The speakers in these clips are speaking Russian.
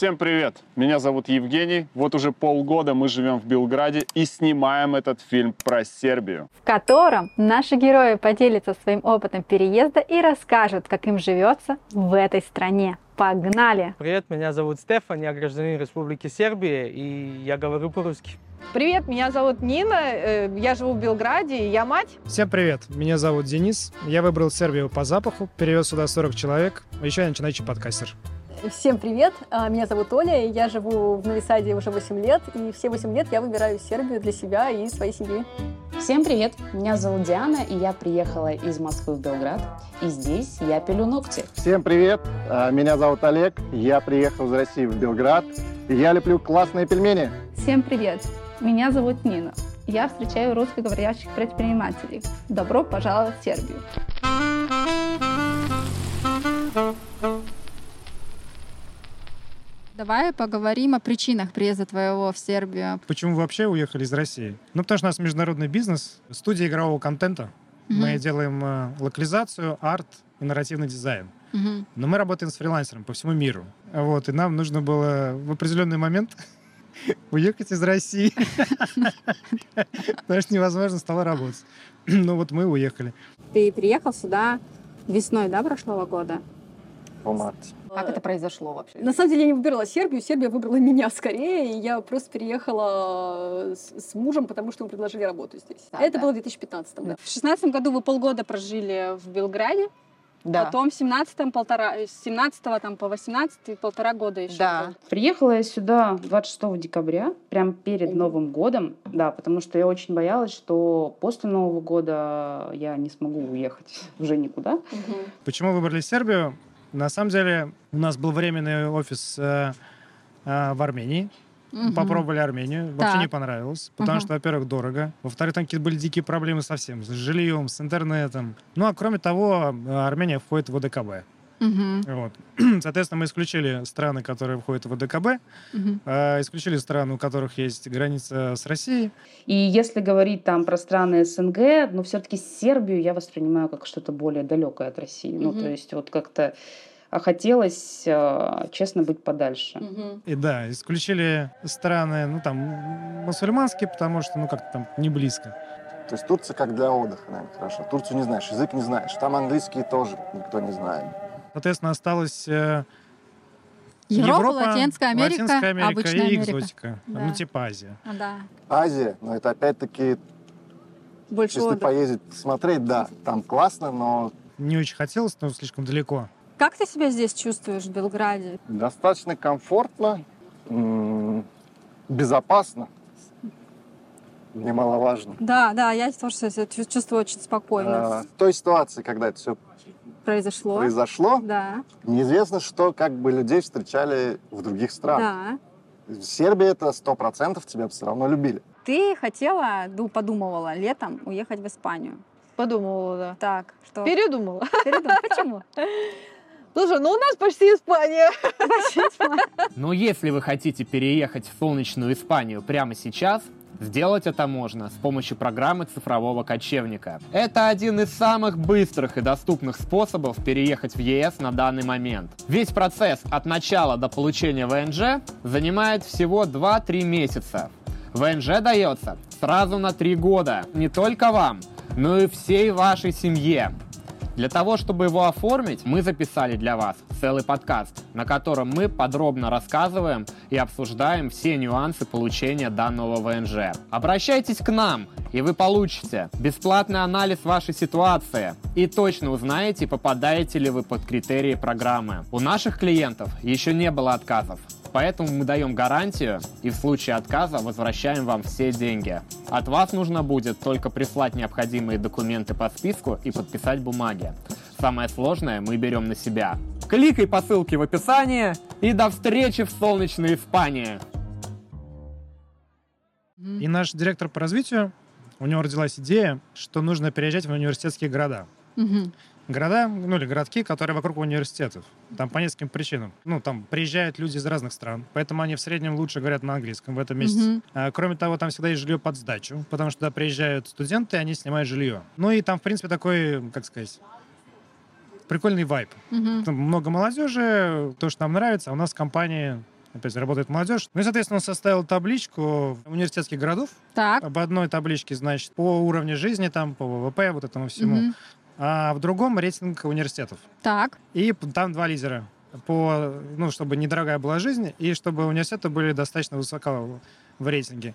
Всем привет! Меня зовут Евгений. Вот уже полгода мы живем в Белграде и снимаем этот фильм про Сербию. в котором наши герои поделятся своим опытом переезда и расскажут, как им живется в этой стране. Погнали! Привет, меня зовут Стефан, я гражданин Республики Сербия, и я говорю по-русски. Привет, меня зовут Нина, э, я живу в Белграде, и я мать. Всем привет, меня зовут Денис. Я выбрал Сербию по запаху, перевез сюда 40 человек. Еще я начинающий подкастер. Всем привет, а, меня зовут Оля, и я живу в Новисаде уже 8 лет, и все 8 лет я выбираю Сербию для себя и своей семьи. Всем привет! Меня зовут Диана, и я приехала из Москвы в Белград. И здесь я пилю ногти. Всем привет, А, меня зовут Олег, я приехал из России в Белград, и я люблю классные пельмени. Всем привет! Меня зовут Нина. Я встречаю русскоговорящих предпринимателей. Добро пожаловать в Сербию. Давай поговорим о причинах приезда твоего в Сербию. Почему вы вообще уехали из России? Ну, потому что у нас международный бизнес, студия игрового контента. Мы Мгм. делаем э, локализацию, арт и нарративный дизайн. Мгм. Но мы работаем с фрилансером по всему миру. Вот, и нам нужно было в определенный момент уехать из России. Потому что невозможно стало работать. Ну вот мы уехали. Ты приехал сюда весной, да, прошлого года? По марте. Как это произошло вообще? На самом деле я не выбирала Сербию, Сербия выбрала меня скорее, и я просто переехала с, с мужем, потому что ему предложили работу здесь. Да, это да. было в 2015 да. В шестнадцатом году вы полгода прожили в Белграде, Да. потом в семнадцатом полтора, с 17 там по 18 полтора года еще. Да. был. Приехала я сюда 26 декабря, прям перед Новым годом, да, потому что я очень боялась, что после Нового года я не смогу уехать уже никуда. Почему выбрали Сербию? На самом деле у нас был временный офис э, э, в Армении. Мгм. Попробовали Армению, вообще Так. не понравилось, потому Ага. что, во-первых, дорого, во-вторых, там какие-то были дикие проблемы совсем с жильем, с интернетом. Ну, а кроме того, э, Армения входит в ОДКБ. Мгм. Вот. Соответственно, мы исключили страны, которые входят в ОДКБ, Мгм. э, исключили страны, у которых есть граница с Россией. И если говорить там про страны СНГ, но все-таки Сербию я воспринимаю как что-то более далекое от России. Ну, Мгм. то есть вот как-то а, хотелось, э, честно, быть подальше. Мгм. И да, исключили страны, ну, там, мусульманские, потому что, ну, как-то там не близко. То есть Турция как для отдыха, наверное, хорошо. Турцию не знаешь, язык не знаешь. Там английский тоже никто не знает. Соответственно, осталось э, Европа, Латинская Америка, Латинская Америка обычная и Америка. экзотика. Да. Ну, типа Азия. А, Да. Азия, но это опять-таки, Больше если поездить, посмотреть, да, там классно, но Не очень хотелось, но слишком далеко. Как ты себя здесь чувствуешь в Белграде? достаточно комфортно, безопасно, немаловажно. Да, да, я тоже себя чу- чувствую очень спокойно. А, В той ситуации, когда это все Произошло. произошло, Да, неизвестно, что как бы людей встречали в других странах. да. В Сербии это сто процентов тебя все равно любили. Ты хотела, ну, подумывала летом уехать в Испанию. Подумала, да. Так, что? Передумала. Передумала. Почему? Слушай, ну у нас почти Испания. Но если вы хотите переехать в солнечную Испанию прямо сейчас, сделать это можно с помощью программы цифрового кочевника. Это один из самых быстрых и доступных способов переехать в ЕС на данный момент. Весь процесс от начала до получения ВНЖ занимает всего 2-3 месяца. ВНЖ дается сразу на 3 года. Не только вам, но и всей вашей семье. Для того, чтобы его оформить, мы записали для вас целый подкаст, на котором мы подробно рассказываем и обсуждаем все нюансы получения данного ВНЖ. Обращайтесь к нам, и вы получите бесплатный анализ вашей ситуации и точно узнаете, попадаете ли вы под критерии программы. У наших клиентов еще не было отказов. Поэтому мы даем гарантию и в случае отказа возвращаем вам все деньги. От вас нужно будет только прислать необходимые документы по списку и подписать бумаги. Самое сложное мы берем на себя. Кликай по ссылке в описании и до встречи в солнечной Испании! И наш директор по развитию, у него родилась идея, что нужно переезжать в университетские города. Мгм. Города, ну или городки, которые вокруг университетов. Там по нескольким причинам. Ну, там приезжают люди из разных стран, поэтому они в среднем лучше говорят на английском в этом месте. Мгм. А, кроме того, там всегда есть жилье под сдачу, потому что туда приезжают студенты, они снимают жилье. Ну и там, в принципе, такой, как сказать, прикольный вайб. Мгм. Там много молодежи, то, что нам нравится, а у нас в компании опять работает молодежь. Ну и, соответственно, он составил табличку университетских городов. Так. Об одной табличке, значит, по уровню жизни, там, по ВВП, вот этому всему. Мгм. А в другом рейтинг университетов. Так. И там два лидера. По, ну, чтобы недорогая была жизнь, и чтобы университеты были достаточно высоко в рейтинге.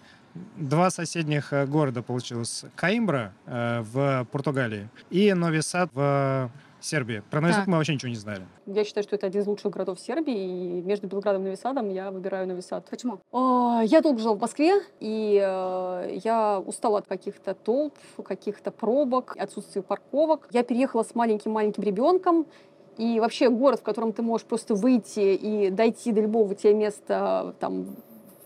Два соседних э, города получилось. Каимбра э, в Португалии и Нови Сад в Сербии. Про Нови Сад мы вообще ничего не знали. Я считаю, что это один из лучших городов Сербии, и между Белградом и Новисадом я выбираю Новисад. Почему? Я долго жила в Москве, и э, я устала от каких-то толп, каких-то пробок, отсутствия парковок. Я переехала с маленьким-маленьким ребенком, и вообще город, в котором ты можешь просто выйти и дойти до любого тебе места там,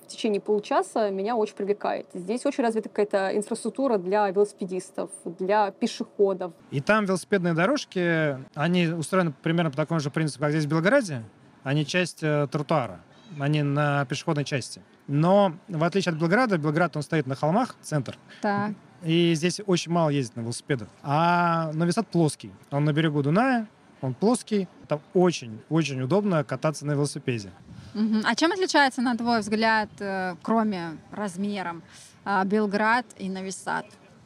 течение получаса, меня очень привлекает. Здесь очень развита какая-то инфраструктура для велосипедистов, для пешеходов. И там велосипедные дорожки, они устроены примерно по такому же принципу, как здесь в Белграде. Они часть э, тротуара, они на пешеходной части. Но в отличие от Белграда, Белград, он стоит на холмах, центр. Так. И здесь очень мало ездит на велосипедах. А Новисад плоский. Он на берегу Дуная, он плоский. Там очень-очень удобно кататься на велосипеде. Мгм. А чем отличается, на твой взгляд, э, кроме размером, а, Белград и Новисад?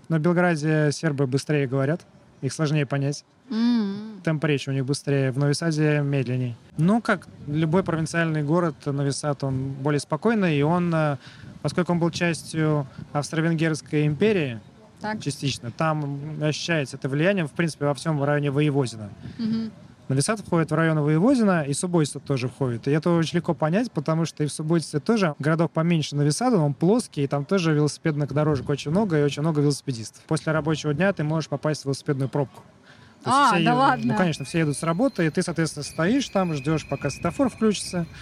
Но в Белграде сербы быстрее говорят, их сложнее понять. М. Темп речи у них быстрее, в Новисаде медленней. Ну, как любой провинциальный город, Новисад, он более спокойный, и он, э, поскольку он был частью Австро-Венгерской империи, Так. частично, там ощущается это влияние, в принципе, во всем районе Воеводина. Мгм. Новисад входит в район Воеводина, и Субботица тоже входит. И это очень легко понять, потому что и в Субботице тоже городок поменьше Новисада, он плоский, и там тоже велосипедных дорожек очень много, и очень много велосипедистов. После рабочего дня ты можешь попасть в велосипедную пробку. То А, все да едут- ладно? Ну, конечно, все едут с работы, и ты, соответственно, стоишь там, ждешь, пока светофор включится.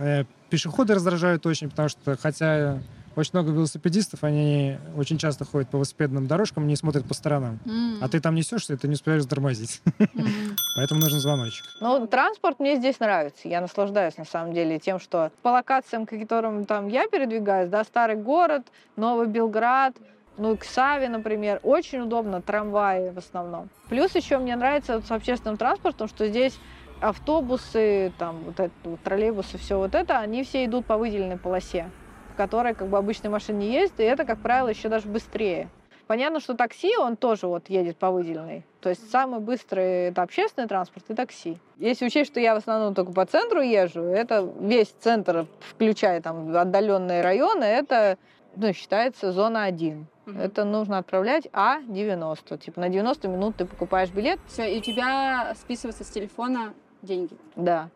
Э, Пешеходы раздражают очень, потому что, хотя очень много велосипедистов, они очень часто ходят по велосипедным дорожкам, не смотрят по сторонам. М. А ты там несешься, и ты не успеваешь затормозить. Поэтому нужен звоночек. Ну, транспорт мне здесь нравится. Я наслаждаюсь, на самом деле, тем, что по локациям, к которым там я передвигаюсь, да, старый город, Новый Белград, ну, к Саве, например, очень удобно, трамваи в основном. Плюс еще мне нравится вот с общественным транспортом, что здесь автобусы, там, вот это, вот троллейбусы, все вот это, они все идут по выделенной полосе, в которой как бы обычной машины не ездят, и это, как правило, еще даже быстрее. Понятно, что такси, он тоже вот едет по выделенной. То есть самый быстрый это общественный транспорт и такси. Если учесть, что я в основном только по центру езжу, это весь центр, включая там отдаленные районы, это ну, считается зона 1. Это нужно отправлять А90. Типа на 90 минут ты покупаешь билет. Все, и у тебя списываются с телефона деньги. Да.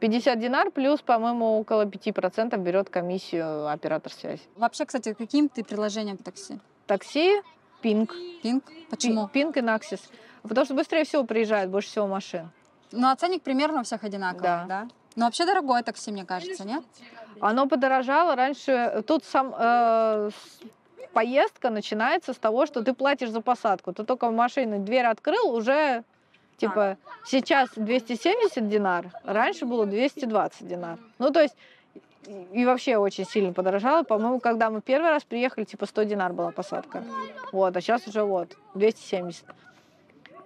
50 динар плюс, по-моему, около 5% берет комиссию оператор связи. Вообще, кстати, каким ты приложением такси? Такси, пинг. Пинг? Почему? Пинг и Наксис. Потому что быстрее всего приезжает, больше всего машин. Ну, а ценник примерно у всех одинаковый, да? Да. Но вообще дорогое такси, мне кажется, нет? Оно подорожало раньше. Тут сам э, поездка начинается с того, что ты платишь за посадку. Ты только в машине дверь открыл, уже типа сейчас 270 динар, раньше было 220 динар. Ну то есть и- вообще очень сильно подорожало. По-моему, когда мы первый раз приехали, типа 100 динар была посадка. Вот, а сейчас уже вот 270.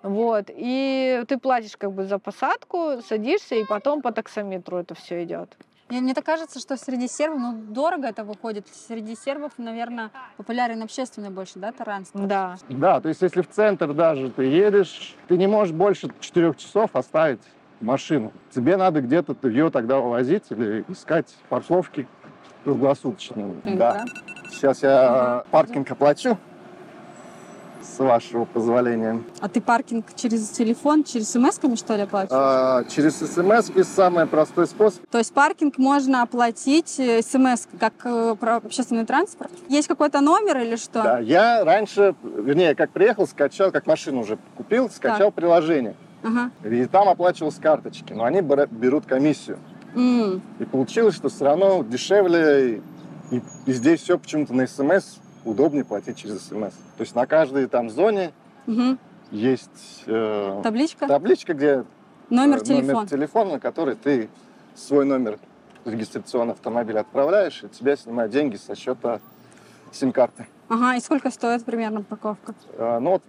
Вот, и ты платишь как бы за посадку, садишься, и потом по таксометру это все идет. Мне, мне так кажется, что среди сербов, ну, дорого это выходит. Среди сербов, наверное, популярен общественный больше, да, транспорт? Да. Да, то есть если в центр даже ты едешь, ты не можешь больше четырех часов оставить машину. Тебе надо где-то ее тогда увозить или искать парковки круглосуточные. Да. Сейчас я паркинг оплачу, с вашего позволения. А ты паркинг через телефон, через смс-ками, что ли, оплачиваешь? А, через смс самый простой способ. То есть паркинг можно оплатить э, смс, как э, про общественный транспорт? Есть какой-то номер или что? Да, я раньше, вернее, как приехал, скачал, как машину уже купил, скачал приложение. Ага. И там оплачивал с карточки, но они берут комиссию. М. И получилось, что все равно дешевле, и, и здесь все почему-то на СМС удобнее платить через СМС. То есть на каждой там зоне Мгм. есть э, Табличка? табличка, где Номер э, телефона. номер телефона, на который ты свой номер регистрационного автомобиля отправляешь, и тебя снимают деньги со счета сим-карты. Ага, и сколько стоит примерно парковка? Э, ну вот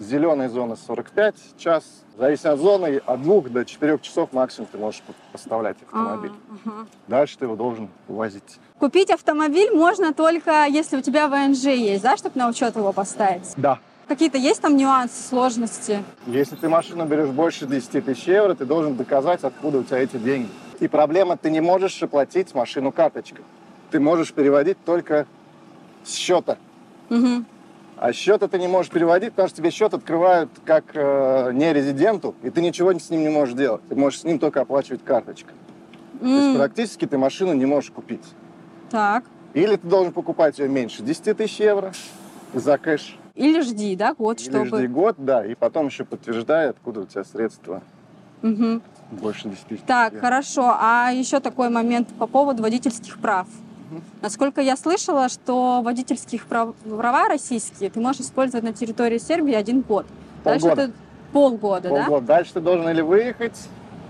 Зеленая зона 45 час. Зависит от зоны, от двух до четырех часов максимум ты можешь поставлять автомобиль. А, ага. Дальше ты его должен увозить. Купить автомобиль можно только, если у тебя ВНЖ есть, да, чтобы на учет его поставить? Да. Какие-то есть там нюансы, сложности? Если ты машину берешь больше 10 тысяч евро, ты должен доказать, откуда у тебя эти деньги. И проблема, ты не можешь оплатить машину карточкой. Ты можешь переводить только с счета. Мгм. А счет ты не можешь переводить, потому что тебе счет открывают как э, нерезиденту, и ты ничего с ним не можешь делать. Ты можешь с ним только оплачивать карточкой. То есть практически ты машину не можешь купить. Так. Или ты должен покупать ее меньше 10 тысяч евро за кэш. Или жди, да, год, Или чтобы... жди год, да, и потом еще подтверждай, откуда у тебя средства Мгм. больше 10 тысяч. Так, евро. хорошо. А еще такой момент по поводу водительских прав. Насколько я слышала, что водительских прав- права российские ты можешь использовать на территории Сербии один год. Дальше Полгода. ты- полгода, Полгода. Дальше ты должен или выехать,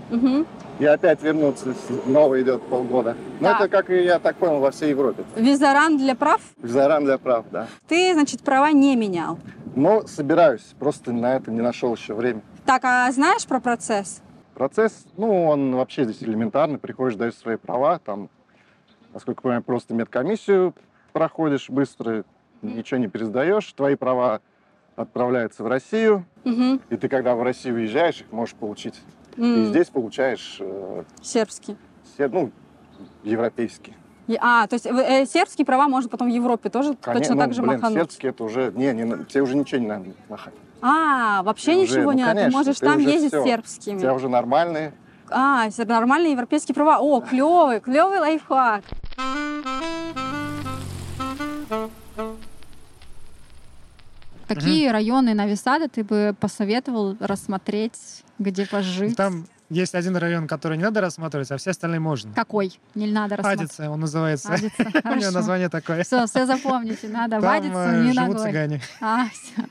да? Мгм. и опять вернуться. Новый идет полгода. Но Так. это, как и я так понял, во всей Европе. Визаран для прав Визаран для прав, да. ты, значит, права не менял. Но собираюсь, просто на это не нашел еще время. Так, а знаешь про процесс? Процесс, ну, он вообще здесь элементарный. Приходишь, даешь свои права, там, насколько я понимаю, просто медкомиссию проходишь быстро, ничего не пересдаешь, твои права отправляются в Россию, Мгм. и ты, когда в Россию уезжаешь, их можешь получить. И М, здесь получаешь, э, Сербский. все, ну, европейские. И- А, то есть э, сербские права можно потом в Европе тоже Конечно, точно ну, так же блин, махануть? сербский это уже, не, не, на- тебе уже ничего не надо махать. А, вообще Ты уже, ничего ну, не надо, ты можешь ты там уже ездить всё. сербскими. У тебя уже нормальные. А, нормальные европейские права. О, клевый, клевый лайфхак. Какие районы Нависада ты бы посоветовал рассмотреть, где пожить? Там есть один район, который не надо рассматривать, а все остальные можно. Какой? Не надо рассматривать. Адица он называется. Адица, У него название такое. Все, все запомните, надо Там вадиться э, не живут цыгане. А, все,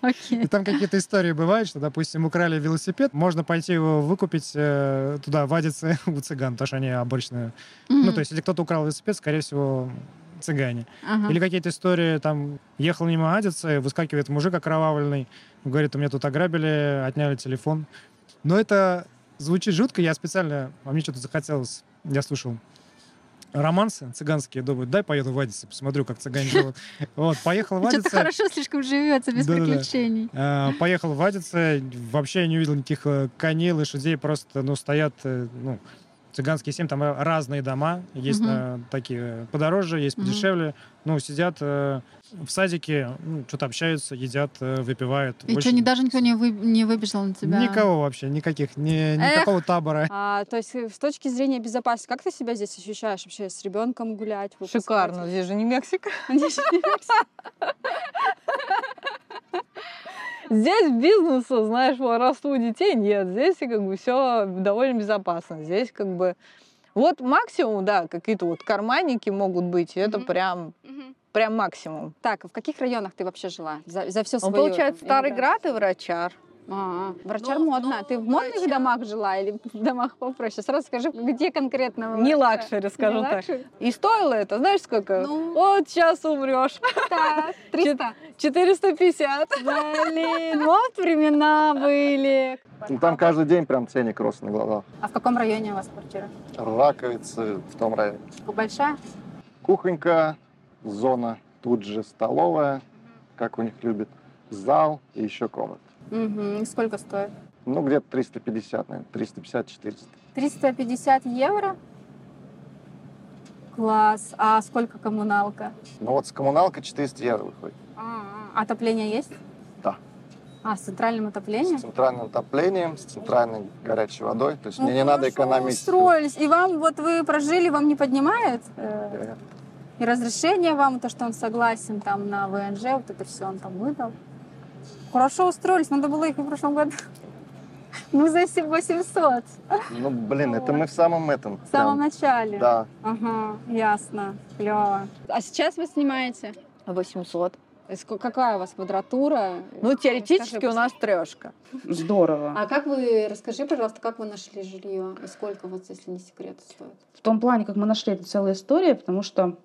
окей. И там какие-то истории бывают, что, допустим, украли велосипед, можно пойти его выкупить э, туда, вадиться у цыган, потому что они обычно... Ну, то есть, если кто-то украл велосипед, скорее всего, цыгане. Ага. Или какие-то истории, там, ехал мимо Адицы, выскакивает мужик окровавленный, говорит, у меня тут ограбили, отняли телефон. Но это звучит жутко, я специально, а мне что-то захотелось, я слушал романсы цыганские, думаю, дай поеду в Адице, посмотрю, как цыгане живут. Вот, поехал в Что-то Адице. хорошо слишком живется, без Да-да-да. приключений. Э, Поехал в Адице, вообще я не увидел никаких э, коней, лошадей, просто, ну, стоят, э, ну, цыганские семьи, там э, разные дома, есть Мгм. э, такие подороже, есть подешевле, ну, сидят э, в садике, ну, что-то общаются, едят, э, выпивают. И Больше что, ни, даже никто не, вы- не выбежал на тебя? Никого вообще, никаких, ни- Эх. никакого табора. А, то есть э, с точки зрения безопасности, как ты себя здесь ощущаешь вообще с ребенком гулять? выпускать? Шикарно, здесь же не Мексика. Здесь же не Мексика. Здесь бизнеса, знаешь, воровству детей нет. Здесь как бы все довольно безопасно. Здесь как бы вот максимум, да, какие-то вот карманники могут быть. Это Мгм. прям, прям максимум. Так, в каких районах ты вообще жила за, за все Ну, свое? получается, Старый Град и Врачар. А, Врачар Ну, модно. ну, ты в модных Врачар- домах жила или в домах попроще? Сразу скажи, где конкретно? Не luxury, скажем Не так. luxury? И стоило это, знаешь, сколько? Ну. Вот сейчас умрешь. Так, 300. 450. Блин, вот времена были. Ну, там каждый день прям ценник рос на глазах. А в каком районе у вас квартира? Раковицы в том районе. Большая? Кухонька, зона, тут же столовая, как у них любят, зал и еще комната. Угу. Сколько стоит? Ну, где-то 350, наверное, 350-400. 350 евро? Класс. А сколько коммуналка? Ну вот с коммуналкой 400 евро выходит. А, отопление есть? Да. А, с центральным отоплением? С центральным отоплением, с центральной горячей водой. То есть Ну, мне не надо экономить. устроились. И вам, вот вы прожили, вам не поднимает? э, Э, И разрешение вам, то, что он согласен там на ВНЖ, вот это все он там выдал. Хорошо устроились, надо было их в прошлом году. Ну, за 800 Ну, блин, это мы в самом этом. в самом начале. Да. Ага, ясно, клево. А сейчас вы снимаете? 800. То есть ка- Какая у вас квадратура? Ну, теоретически Расскажи, у нас трешка. Здорово. А как вы, расскажи, пожалуйста, как вы нашли жилье и сколько вот, если не секрет, стоит? В том плане, как мы нашли, это целая история, потому что,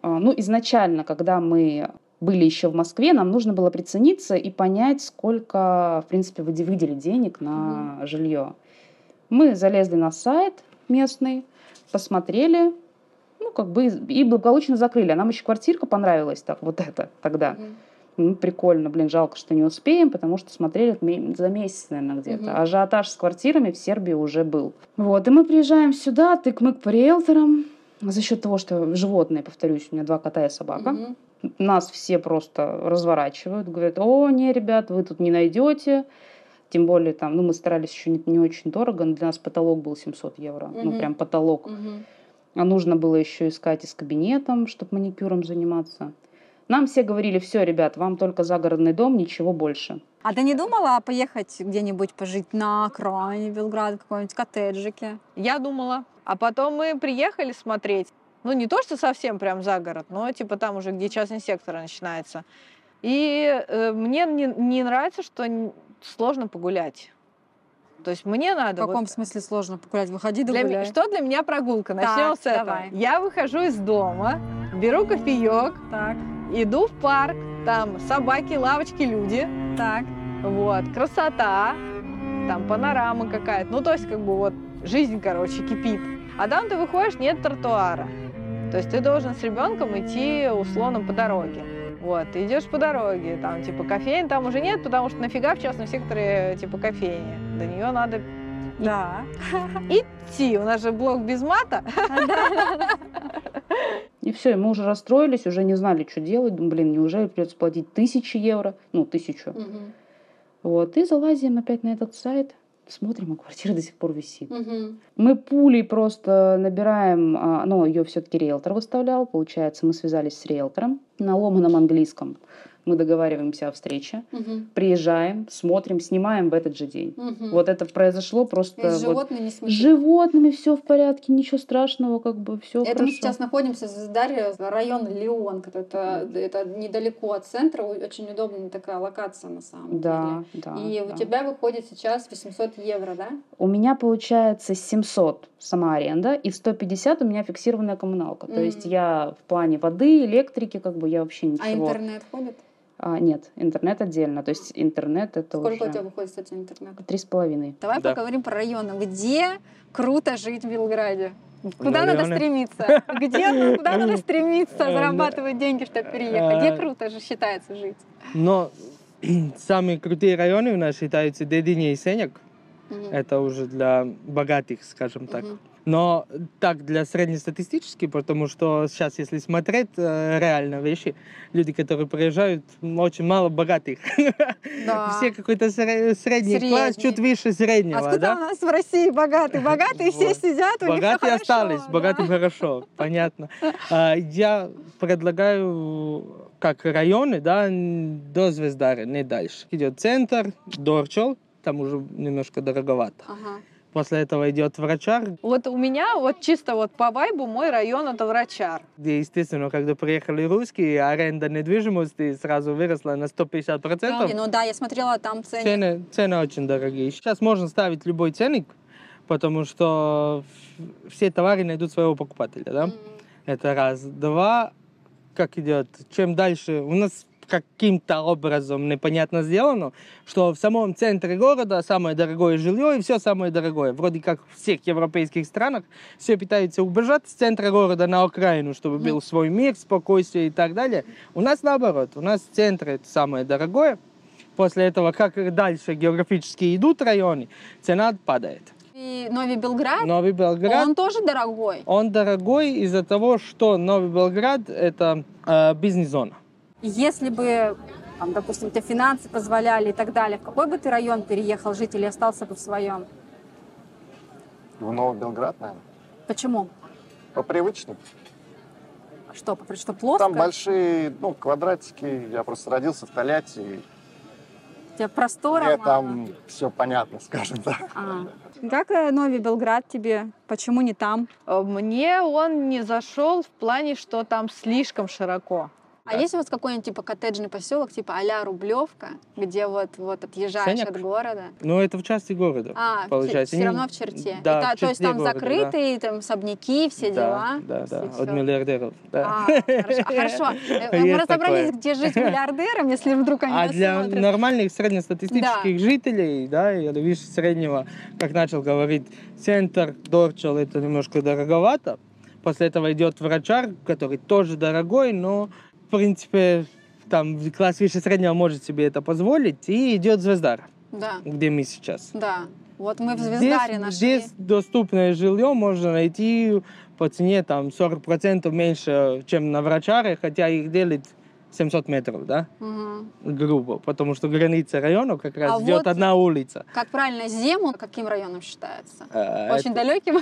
а, ну, изначально, когда мы были еще в Москве, нам нужно было прицениться и понять, сколько, в принципе, выде- выделить денег на жилье. Мы залезли на сайт местный, посмотрели, ну, как бы, и благополучно закрыли. А нам еще квартирка понравилась, так, вот это тогда. Ну, прикольно, блин, жалко, что не успеем, потому что смотрели за месяц, наверное, где-то. Мгм. Ажиотаж с квартирами в Сербии уже был. Вот, и мы приезжаем сюда, тык-мык по риэлторам. За счет того, что животные, повторюсь, у меня два кота и собака. Мгм. Нас все просто разворачивают, говорят, о, не, ребят, вы тут не найдете. Тем более там, ну, мы старались еще не, не очень дорого, но для нас потолок был 700 евро. Ну, Мгм. прям потолок. Мгм. А нужно было еще искать и с кабинетом, чтобы маникюром заниматься. Нам все говорили, все, ребят, вам только загородный дом, ничего больше. А ты не думала поехать где-нибудь пожить на окраине Белграда, в каком-нибудь коттеджике? Я думала. А потом мы приехали смотреть. Ну, не то, что совсем прям за город, но типа там уже, где частный сектор начинается. И э, мне не, не нравится, что сложно погулять. То есть мне В надо... каком вот- смысле сложно погулять? Выходи да Для гуляй. что для меня прогулка? Так, Начнем с этого. давай. Я выхожу из дома, беру кофеек, Так, иду в парк, там собаки, лавочки, люди. так. Вот, красота, там панорама какая-то. Ну, то есть, как бы вот жизнь, короче, кипит. А там ты выходишь, нет тротуара. То есть ты должен с ребенком идти условно по дороге. Вот, ты идешь по дороге, там типа кофейни там уже нет, потому что нафига в частном секторе типа кофейни. До нее надо Да. идти. У нас же блок без мата. И все, и мы уже расстроились, уже не знали, что делать. Думаю, блин, неужели придется платить тысячи евро? Ну, тысячу. Вот, и залазим опять на этот сайт, смотрим, а квартира до сих пор висит. Мгм. Мы пулей просто набираем, а, ну, ее все-таки риэлтор выставлял, получается, мы связались с риэлтором на ломаном английском. Мы договариваемся о встрече, Мгм. приезжаем, смотрим, снимаем в этот же день. Мгм. Вот это произошло просто... И с вот животными с смысл. животными все в порядке, ничего страшного, как бы все Это хорошо. мы сейчас находимся в Дарье, район Леон, это, это недалеко от центра, очень удобная такая локация на самом Да, деле. да. И у да. тебя выходит сейчас 800 евро, да? У меня получается 700 сама аренда, и 150 у меня фиксированная коммуналка. То есть я в плане воды, электрики, как бы я вообще ничего... А интернет ходит? А, нет, интернет отдельно. То есть интернет это Сколько у тебя уже выходит, кстати, интернет? три с половиной. Давай Да. поговорим про районы. Где круто жить в Белграде? Куда Ну, надо районы. стремиться? Где, куда надо стремиться зарабатывать деньги, чтобы переехать? Где э, круто же считается жить? Но самые крутые районы у нас считаются Дедине и Сеняк. Это уже для богатых, скажем так. Но так для среднестатистически, потому что сейчас, если смотреть э, реально вещи, люди, которые приезжают, очень мало богатых. Да. Все какой-то сре- средний класс, Средний. чуть выше среднего, Откуда да? у нас в России богатые? Богатые все сидят, у них Богатые хорошо, остались, да. богатым хорошо, понятно. А, Я предлагаю как районы, да, до Звездары, не дальше. Идет центр, Дорчел, там уже немножко дороговато. Ага. После этого идет Врачар, Вот у меня вот чисто вот по вайбу мой район это Врачар. где, естественно, когда приехали русские, аренда недвижимости сразу выросла на 150%. Не, Ну да, я смотрела там цены. Цены, цены очень дорогие. Сейчас можно ставить любой ценник, потому что все товары найдут своего покупателя, да? Это раз. Два, как идет, чем дальше, у нас каким-то образом непонятно сделано, что в самом центре города самое дорогое жилье и все самое дорогое. Вроде как в всех европейских странах все пытаются убежать с центра города на окраину, чтобы был свой мир, спокойствие и так далее. У нас наоборот, у нас центр это самое дорогое. После этого, как дальше географически идут районы, цена падает. И Новый Белград, Новый Белград он тоже дорогой. он дорогой из-за того, что Новый Белград это э, бизнес-зона. Если бы, там, допустим, тебе финансы позволяли и так далее, в какой бы ты район переехал жить или остался бы в своем? В Новый Белград, наверное. Почему? По привычным. Что, потому что плоско? Там большие, ну, квадратики. Я просто родился в Тольятти. У тебя простора Мне мало? там все понятно, скажем так. А. Как э, Новый Белград тебе? Почему не там? Мне он не зашел в плане, что там слишком широко. А есть у вас какой-нибудь типа коттеджный поселок, типа а-ля Рублевка, где вот, вот отъезжаешь Сеняк? от города? Ну, это в части города, А, получается. все равно в черте. Да, та- в то есть черте там города, да. закрытые, там особняки, все Да, дела. Да, да, Всё- от миллиардеров. Да. А, хорошо. А, хорошо. Э, Мы Есть разобрались, где жить миллиардерам, если вдруг они А для нормальных среднестатистических жителей, да, или выше среднего, как начал говорить, центр Дорчел это немножко дороговато. После этого идет врачар, который тоже дорогой, но в принципе там класс выше среднего может себе это позволить, и идет Звездар, Да, где мы сейчас. да. Вот мы в Звездаре здесь, нашли. здесь доступное жилье можно найти по цене там 40% меньше, чем на врачаре, хотя их делит 700 метров, да, Мгм. грубо, потому что граница района как раз А идет вот- одна улица. Как правильно, Зему каким районом считается? Э, Очень это- далеким?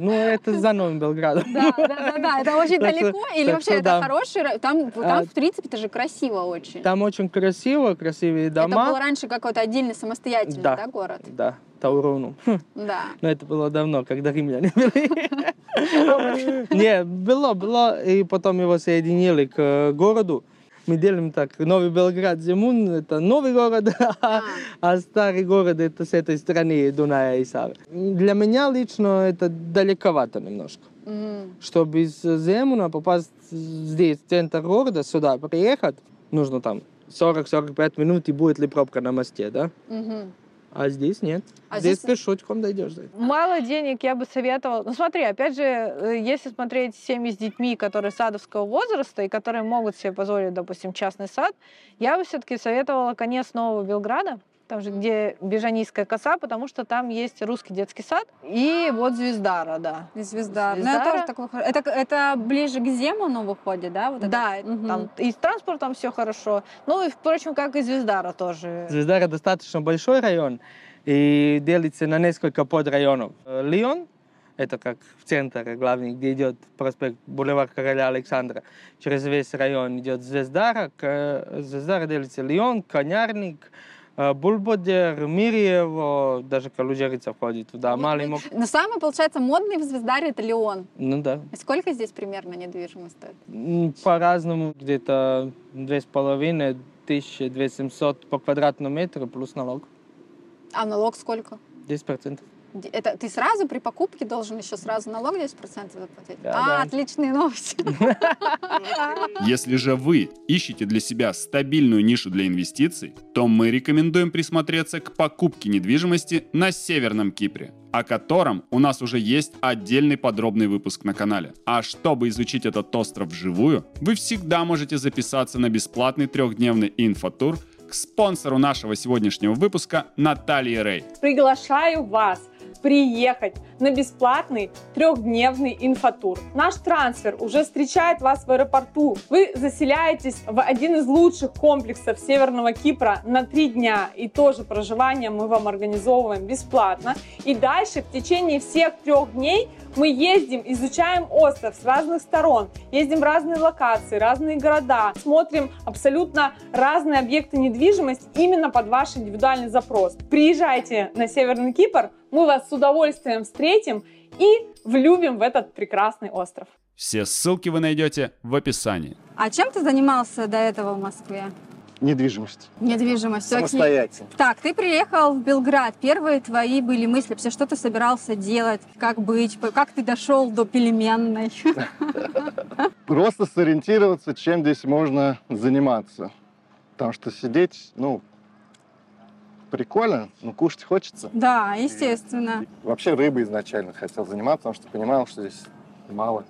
Ну, это за Новым Белградом. Да, да, да, да, это очень далеко, или вообще это хороший район? Там, там А, в принципе, это же красиво очень. Там очень красиво, красивые Это был дома. раньше какой-то отдельный самостоятельный, Да. да, город? Да, Тауруну. Да. Но это было давно, когда римляне были. Не, было, было, и потом его соединили к э, городу. Мы делим так, Новый Белград, Зимун, это новый город, а, а старый город это с этой стороны Дуная и Савы. Для меня лично это далековато немножко. Мгм. Чтобы из Земуна попасть здесь, в центр города, сюда приехать, нужно там 40-45 минут, и будет ли пробка на мосте, да? Мгм. А здесь нет. А здесь здесь- пешочком дойдешь. Мало денег я бы советовала. Ну смотри, опять же, э, если смотреть семьи с детьми, которые садовского возраста и которые могут себе позволить, допустим, частный сад, я бы все-таки советовала конец Нового Белграда, там же, где Бежанийская коса, потому что там есть русский детский сад и вот Звездара, да. И Звезда. Ну, это Звездара. тоже такой хор- это, это ближе к Земуну выходит, да? Вот это? Да, Мгм. там и с транспортом все хорошо. Ну и, впрочем, как и Звездара тоже. Звездара достаточно большой район и делится на несколько подрайонов. Э, Лион, это как в центре главный, где идет проспект Бульвар Короля Александра. Через весь район идет Звездара. К- Звездара делится Лион, Конярник, э, Бульбодер, Мирьево, даже Калужерица входит туда. Малый Мок- Но самый, получается, модный в Звездаре это Леон. Ну да. И Сколько здесь примерно недвижимость стоит? По-разному, где-то две с половиной, тысячи, две семьсот по квадратному метру плюс налог. А налог сколько? 10%. Это ты сразу при покупке должен еще сразу налог 10% заплатить? Да, а, да. отличные новости. Если же вы ищете для себя стабильную нишу для инвестиций, то мы рекомендуем присмотреться к покупке недвижимости на Северном Кипре, о котором у нас уже есть отдельный подробный выпуск на канале. А чтобы изучить этот остров вживую, вы всегда можете записаться на бесплатный трехдневный инфотур к спонсору нашего сегодняшнего выпуска Наталье Рей. Приглашаю вас приехать на бесплатный трехдневный инфотур. Наш трансфер уже встречает вас в аэропорту. Вы заселяетесь в один из лучших комплексов Северного Кипра на три дня. И тоже проживание мы вам организовываем бесплатно. И дальше в течение всех трех дней мы ездим, изучаем остров с разных сторон, ездим в разные локации, разные города, смотрим абсолютно разные объекты недвижимости именно под ваш индивидуальный запрос. Приезжайте на Северный Кипр, мы вас с удовольствием встретим и влюбим в этот прекрасный остров. Все ссылки вы найдете в описании. А чем ты занимался до этого в Москве? Недвижимость. Недвижимость. окей. Самостоятельно. Так, ты приехал в Белград. Первые твои были мысли, вообще, что ты собирался делать, как быть, как ты дошел до пельменной. Просто сориентироваться, чем здесь можно заниматься. Потому что сидеть, ну, прикольно, но кушать хочется. Да, естественно. Вообще рыбой изначально хотел заниматься, потому что понимал, что здесь мало,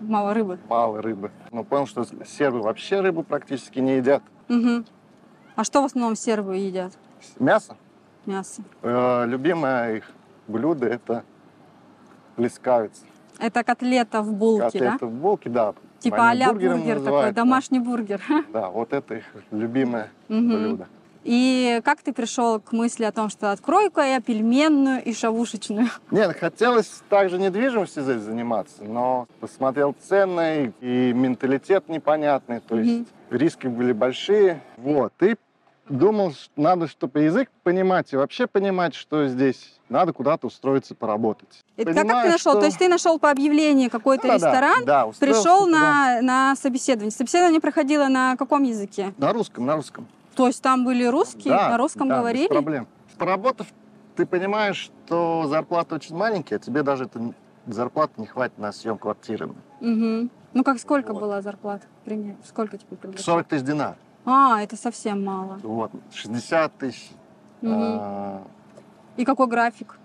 Мало рыбы. мало рыбы. Но понял, что сербы вообще рыбу практически не едят. Мгм. А что в основном сербы едят? Мясо. Мясо. Э, любимое их блюдо это лискавица. Это котлета в булке, Котлета да? в булке, да. Типа бургером бургер такой, называют, домашний бургер. Да, вот это их любимое Мгм. блюдо. И как ты пришел к мысли о том, что открою-ка я пельменную и шавушечную? Нет, хотелось также недвижимостью здесь заниматься, но посмотрел цены и менталитет непонятный, то есть риски были большие. Вот, и думал, что надо, чтобы язык понимать и вообще понимать, что здесь надо куда-то устроиться поработать. Это как, как ты Понимаю, нашел? что- То есть ты нашел по объявлению какой-то Да-да-да, ресторан, да, устроился пришел туда. на, на собеседование. Собеседование проходило на каком языке? На русском, на русском. То есть там были русские, Да, на русском да, без говорили? проблем. Поработав, ты понимаешь, что зарплата очень маленькая, а тебе даже эта зарплата не хватит на съем квартиры. Мгм. Ну как сколько была зарплата? Пример? Сколько тебе предложили? 40 тысяч динар. А, это совсем мало. Вот, 60 тысяч. Мгм. а, И какой график?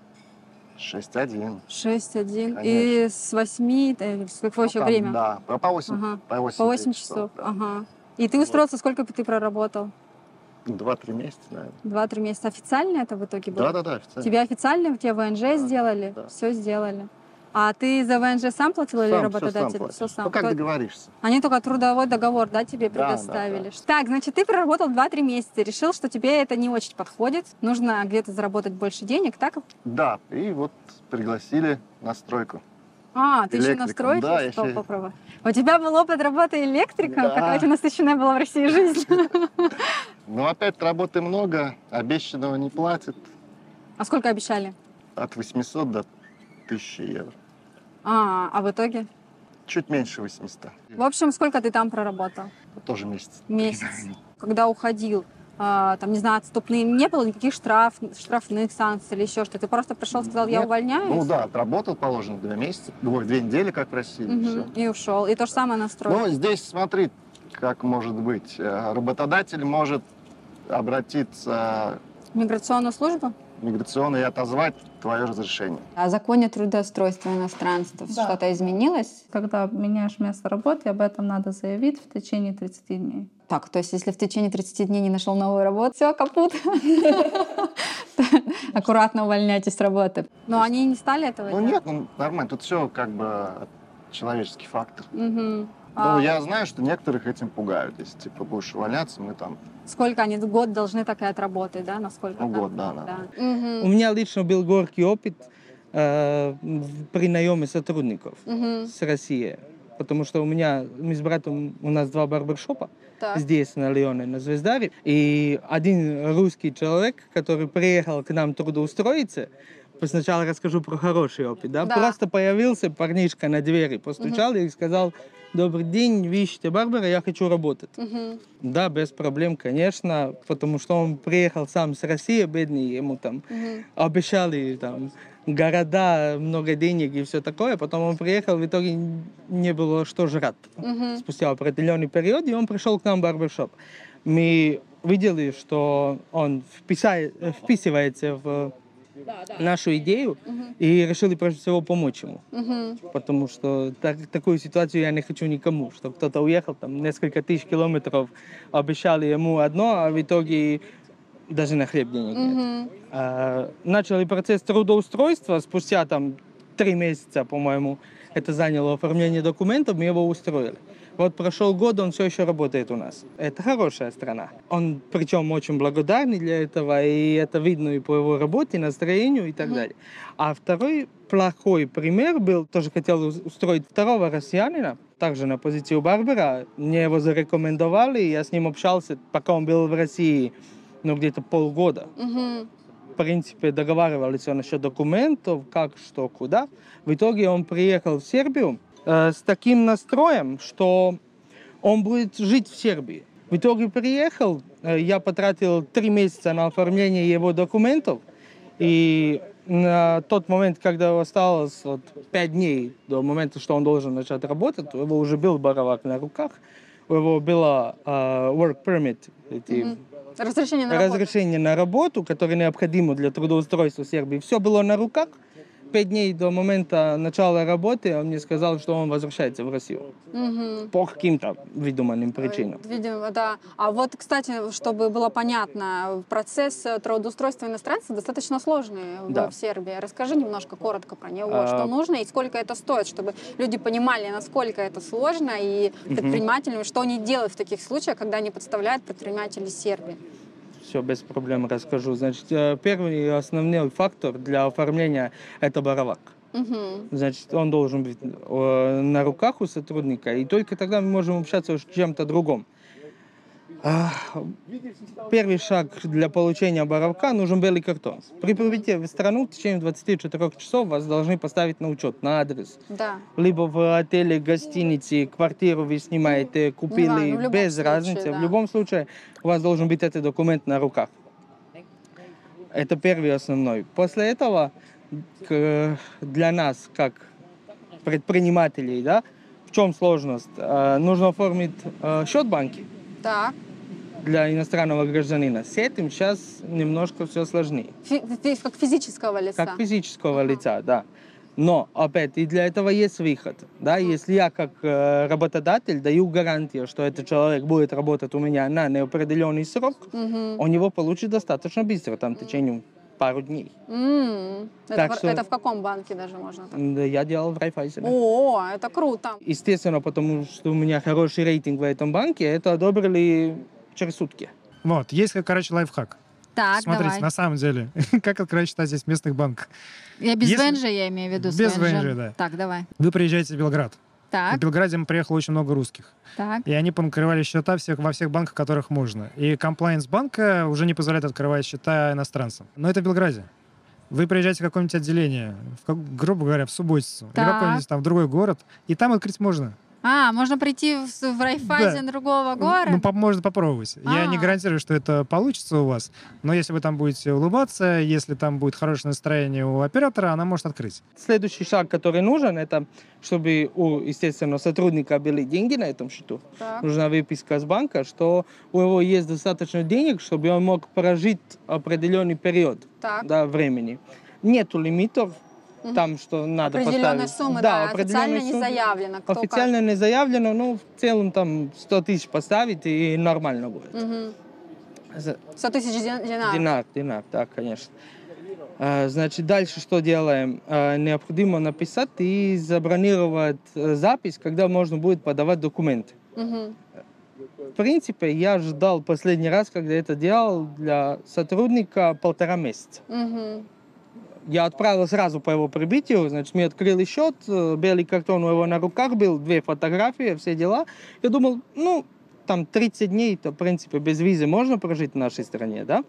6-1. 6-1. И с 8, э, с какое еще Ну, там, время? Да, по по 8, Ага. по 8, По 8 часов. Ага. И ты устроился, сколько бы ты проработал? 2-3 месяца, наверное. Два-три месяца. Официально это в итоге было? Да-да-да, официально. Тебя официально, тебе ВНЖ сделали? Все сделали. А ты за ВНЖ сам платил или Сам, всё работодатель? сам платишь. Всё сам. Ну, как То- договоришься? Они только трудовой договор, да, тебе Да, да, предоставили. Так, значит, ты проработал 2-3 месяца, решил, что тебе это не очень подходит, нужно где-то заработать больше денег, так? Да, и вот пригласили на стройку. А, ты еще Электриком, на стройке да, ещё- попробовать? У тебя был опыт работы электриком? Да. Какая у тебя насыщенная была в России жизнь? Но опять работы много, обещанного не платят. А сколько обещали? От 800 до 1000 евро. А, а в итоге? Чуть меньше 800. В общем, сколько ты там проработал? Тоже месяц. Месяц. Когда уходил, а, там, не знаю, отступные, не было никаких штраф, штрафных санкций или еще что-то? Ты просто пришел, сказал, я Нет. увольняюсь? Ну да, отработал положено два месяца, ой, две недели, как в России. Мгм. всё. И ушел. И то же самое на стройке. Ну, здесь смотри, как может быть. Э, Работодатель может обратиться В миграционную службу? в миграционный и отозвать твое разрешение. О законе трудоустройства иностранцев Да. что-то изменилось? Когда меняешь место работы, об этом надо заявить в течение 30 дней. Так, то есть если в течение 30 дней не нашел новую работу, все, капут. Аккуратно увольняйтесь с работы. Но они не стали этого Ну делать? нет, ну нормально, тут все как бы человеческий фактор. Ну, А я знаю, что некоторых этим пугают. Если типа будешь увольняться, мы там, Сколько они? Год должны так и отработать, да? Насколько? ну, там? год, да, да. У меня лично был горький опыт э, при наеме сотрудников Мгм. с России. Потому что у меня, мы с братом, у нас два барбершопа Так. здесь, на Леоне, на Звездаре. И один русский человек, который приехал к нам трудоустроиться, сначала расскажу про хороший опыт, да? Да. Просто появился парнишка на двери, постучал и сказал, добрый день, вы ищете барбера, я хочу работать. Мгм. Да, без проблем, конечно, потому что он приехал сам с России, бедный, ему там Мгм. обещали там города, много денег и все такое. Потом он приехал, в итоге не было что жрать. Мгм. Спустя определенный период, и он пришел к нам в барбершоп. Мы видели, что он вписай- вписывается в нашу идею и решили прежде всего помочь ему. Потому что так- такую ситуацию я не хочу никому, чтобы кто-то уехал там несколько тысяч километров, обещали ему одно, а в итоге даже на хлеб денег нет. А, начали процесс трудоустройства, спустя там три месяца, по-моему, это заняло оформление документов, мы его устроили. Вот прошел год, он все еще работает у нас. Это хорошая страна. Он причем очень благодарный для этого, и это видно и по его работе, настроению и так далее. А второй плохой пример был, тоже хотел ус- устроить второго россиянина, также на позицию Барбера. Мне его зарекомендовали, я с ним общался, пока он был в России, ну, где-то полгода Мгм. в принципе, договаривались насчет документов, как, что, куда. В итоге он приехал в Сербию э, с таким настроем, что он будет жить в Сербии. В итоге приехал, э, я потратил три месяца на оформление его документов, и на тот момент, когда осталось вот, пять дней до момента, что он должен начать работать, у него уже был баровак на руках, у него было э, work permit, эти Мгм. Разрешение на работу. разрешение на работу, которое необходимо для трудоустройства в Сербии. Все было на руках. Пять дней до момента начала работы он мне сказал, что он возвращается в Россию. Мгм. По каким-то выдуманным причинам. Видимо, да. А вот, кстати, чтобы было понятно, процесс э, трудоустройства иностранцев достаточно сложный в- Да. в Сербии. Расскажи немножко коротко про него, А, что нужно и сколько это стоит, чтобы люди понимали, насколько это сложно, и предпринимателям, что они делают в таких случаях, когда они подставляют предпринимателей Сербии. Все без проблем расскажу. Значит, э, первый и основной фактор для оформления – это баровак. Мгм. Значит, он должен быть э, на руках у сотрудника, и только тогда мы можем общаться о чем-то другом. А, Первый шаг для получения боровка нужен белый картон. При прибытии в страну в течение 24 часов вас должны поставить на учет, на адрес. Да. Либо в отеле, гостинице, квартиру вы снимаете, купили, в любом без случае, разницы. да. В любом случае у вас должен быть этот документ на руках. Это первый основной. После этого для нас, как предпринимателей, да, в чем сложность? Э, Нужно оформить э, счет в банке Так. Для иностранного гражданина. С этим сейчас немножко все сложнее. Фи- как физического лица. Как физического лица, да. Но, опять, и для этого есть выход. Да? Если я как э, работодатель даю гарантию, что этот человек будет работать у меня на неопределенный срок, Мгм. он его получит достаточно быстро, там, в течение пару дней. Это, Так в- что- это в каком банке даже можно? так? Да, Я делал в Райфайзене. О, это круто. Естественно, потому что у меня хороший рейтинг в этом банке, это одобрили через сутки. Вот, есть, короче, лайфхак. Так, Смотрите, давай. на самом деле, как открывать счета здесь в местных банках? Я без Если- ВНЖ, я имею в виду. Без ВНЖ. ВНЖ, да. Так, давай. Вы приезжаете в Белград. Так. В Белграде приехало очень много русских. Так. И они понакрывали счета всех, во всех банках, которых можно. И комплайнс банка уже не позволяет открывать счета иностранцам. Но это в Белграде. Вы приезжаете в какое-нибудь отделение, в грубо говоря, в Субботицу, или Так. какой-нибудь там в другой город, и там открыть можно. А, можно прийти в, в Райфайзен другого города? Ну, по- можно попробовать. Я не А. гарантирую, что это получится у вас, но если вы там будете улыбаться, если там будет хорошее настроение у оператора, она может открыть. Следующий шаг, который нужен, это чтобы у, естественно, сотрудника были деньги на этом счету. Так. Нужна выписка с банка, что у него есть достаточно денег, чтобы он мог прожить определенный период Так. да, времени. Нету лимитов, там, что надо Определенной поставить. суммы, да, определенной официально не заявлено. Кто Официально не заявлено, ну, в целом там 100 тысяч поставить и нормально будет. как? За- 100 тысяч дин- динаров. Динар, динар, да, конечно. А, Значит, дальше что делаем? А, Необходимо написать и забронировать э, запись, когда можно будет подавать документы. Мгм. В принципе, я ждал последний раз, когда это делал для сотрудника полтора месяца. Мгм. Я отправил сразу по его прибытию, значит, мы открыли счет, э, белый картон у него на руках был, две фотографии, все дела. Я думал, ну, там 30 дней, то, в принципе, без визы можно прожить в нашей стране, да?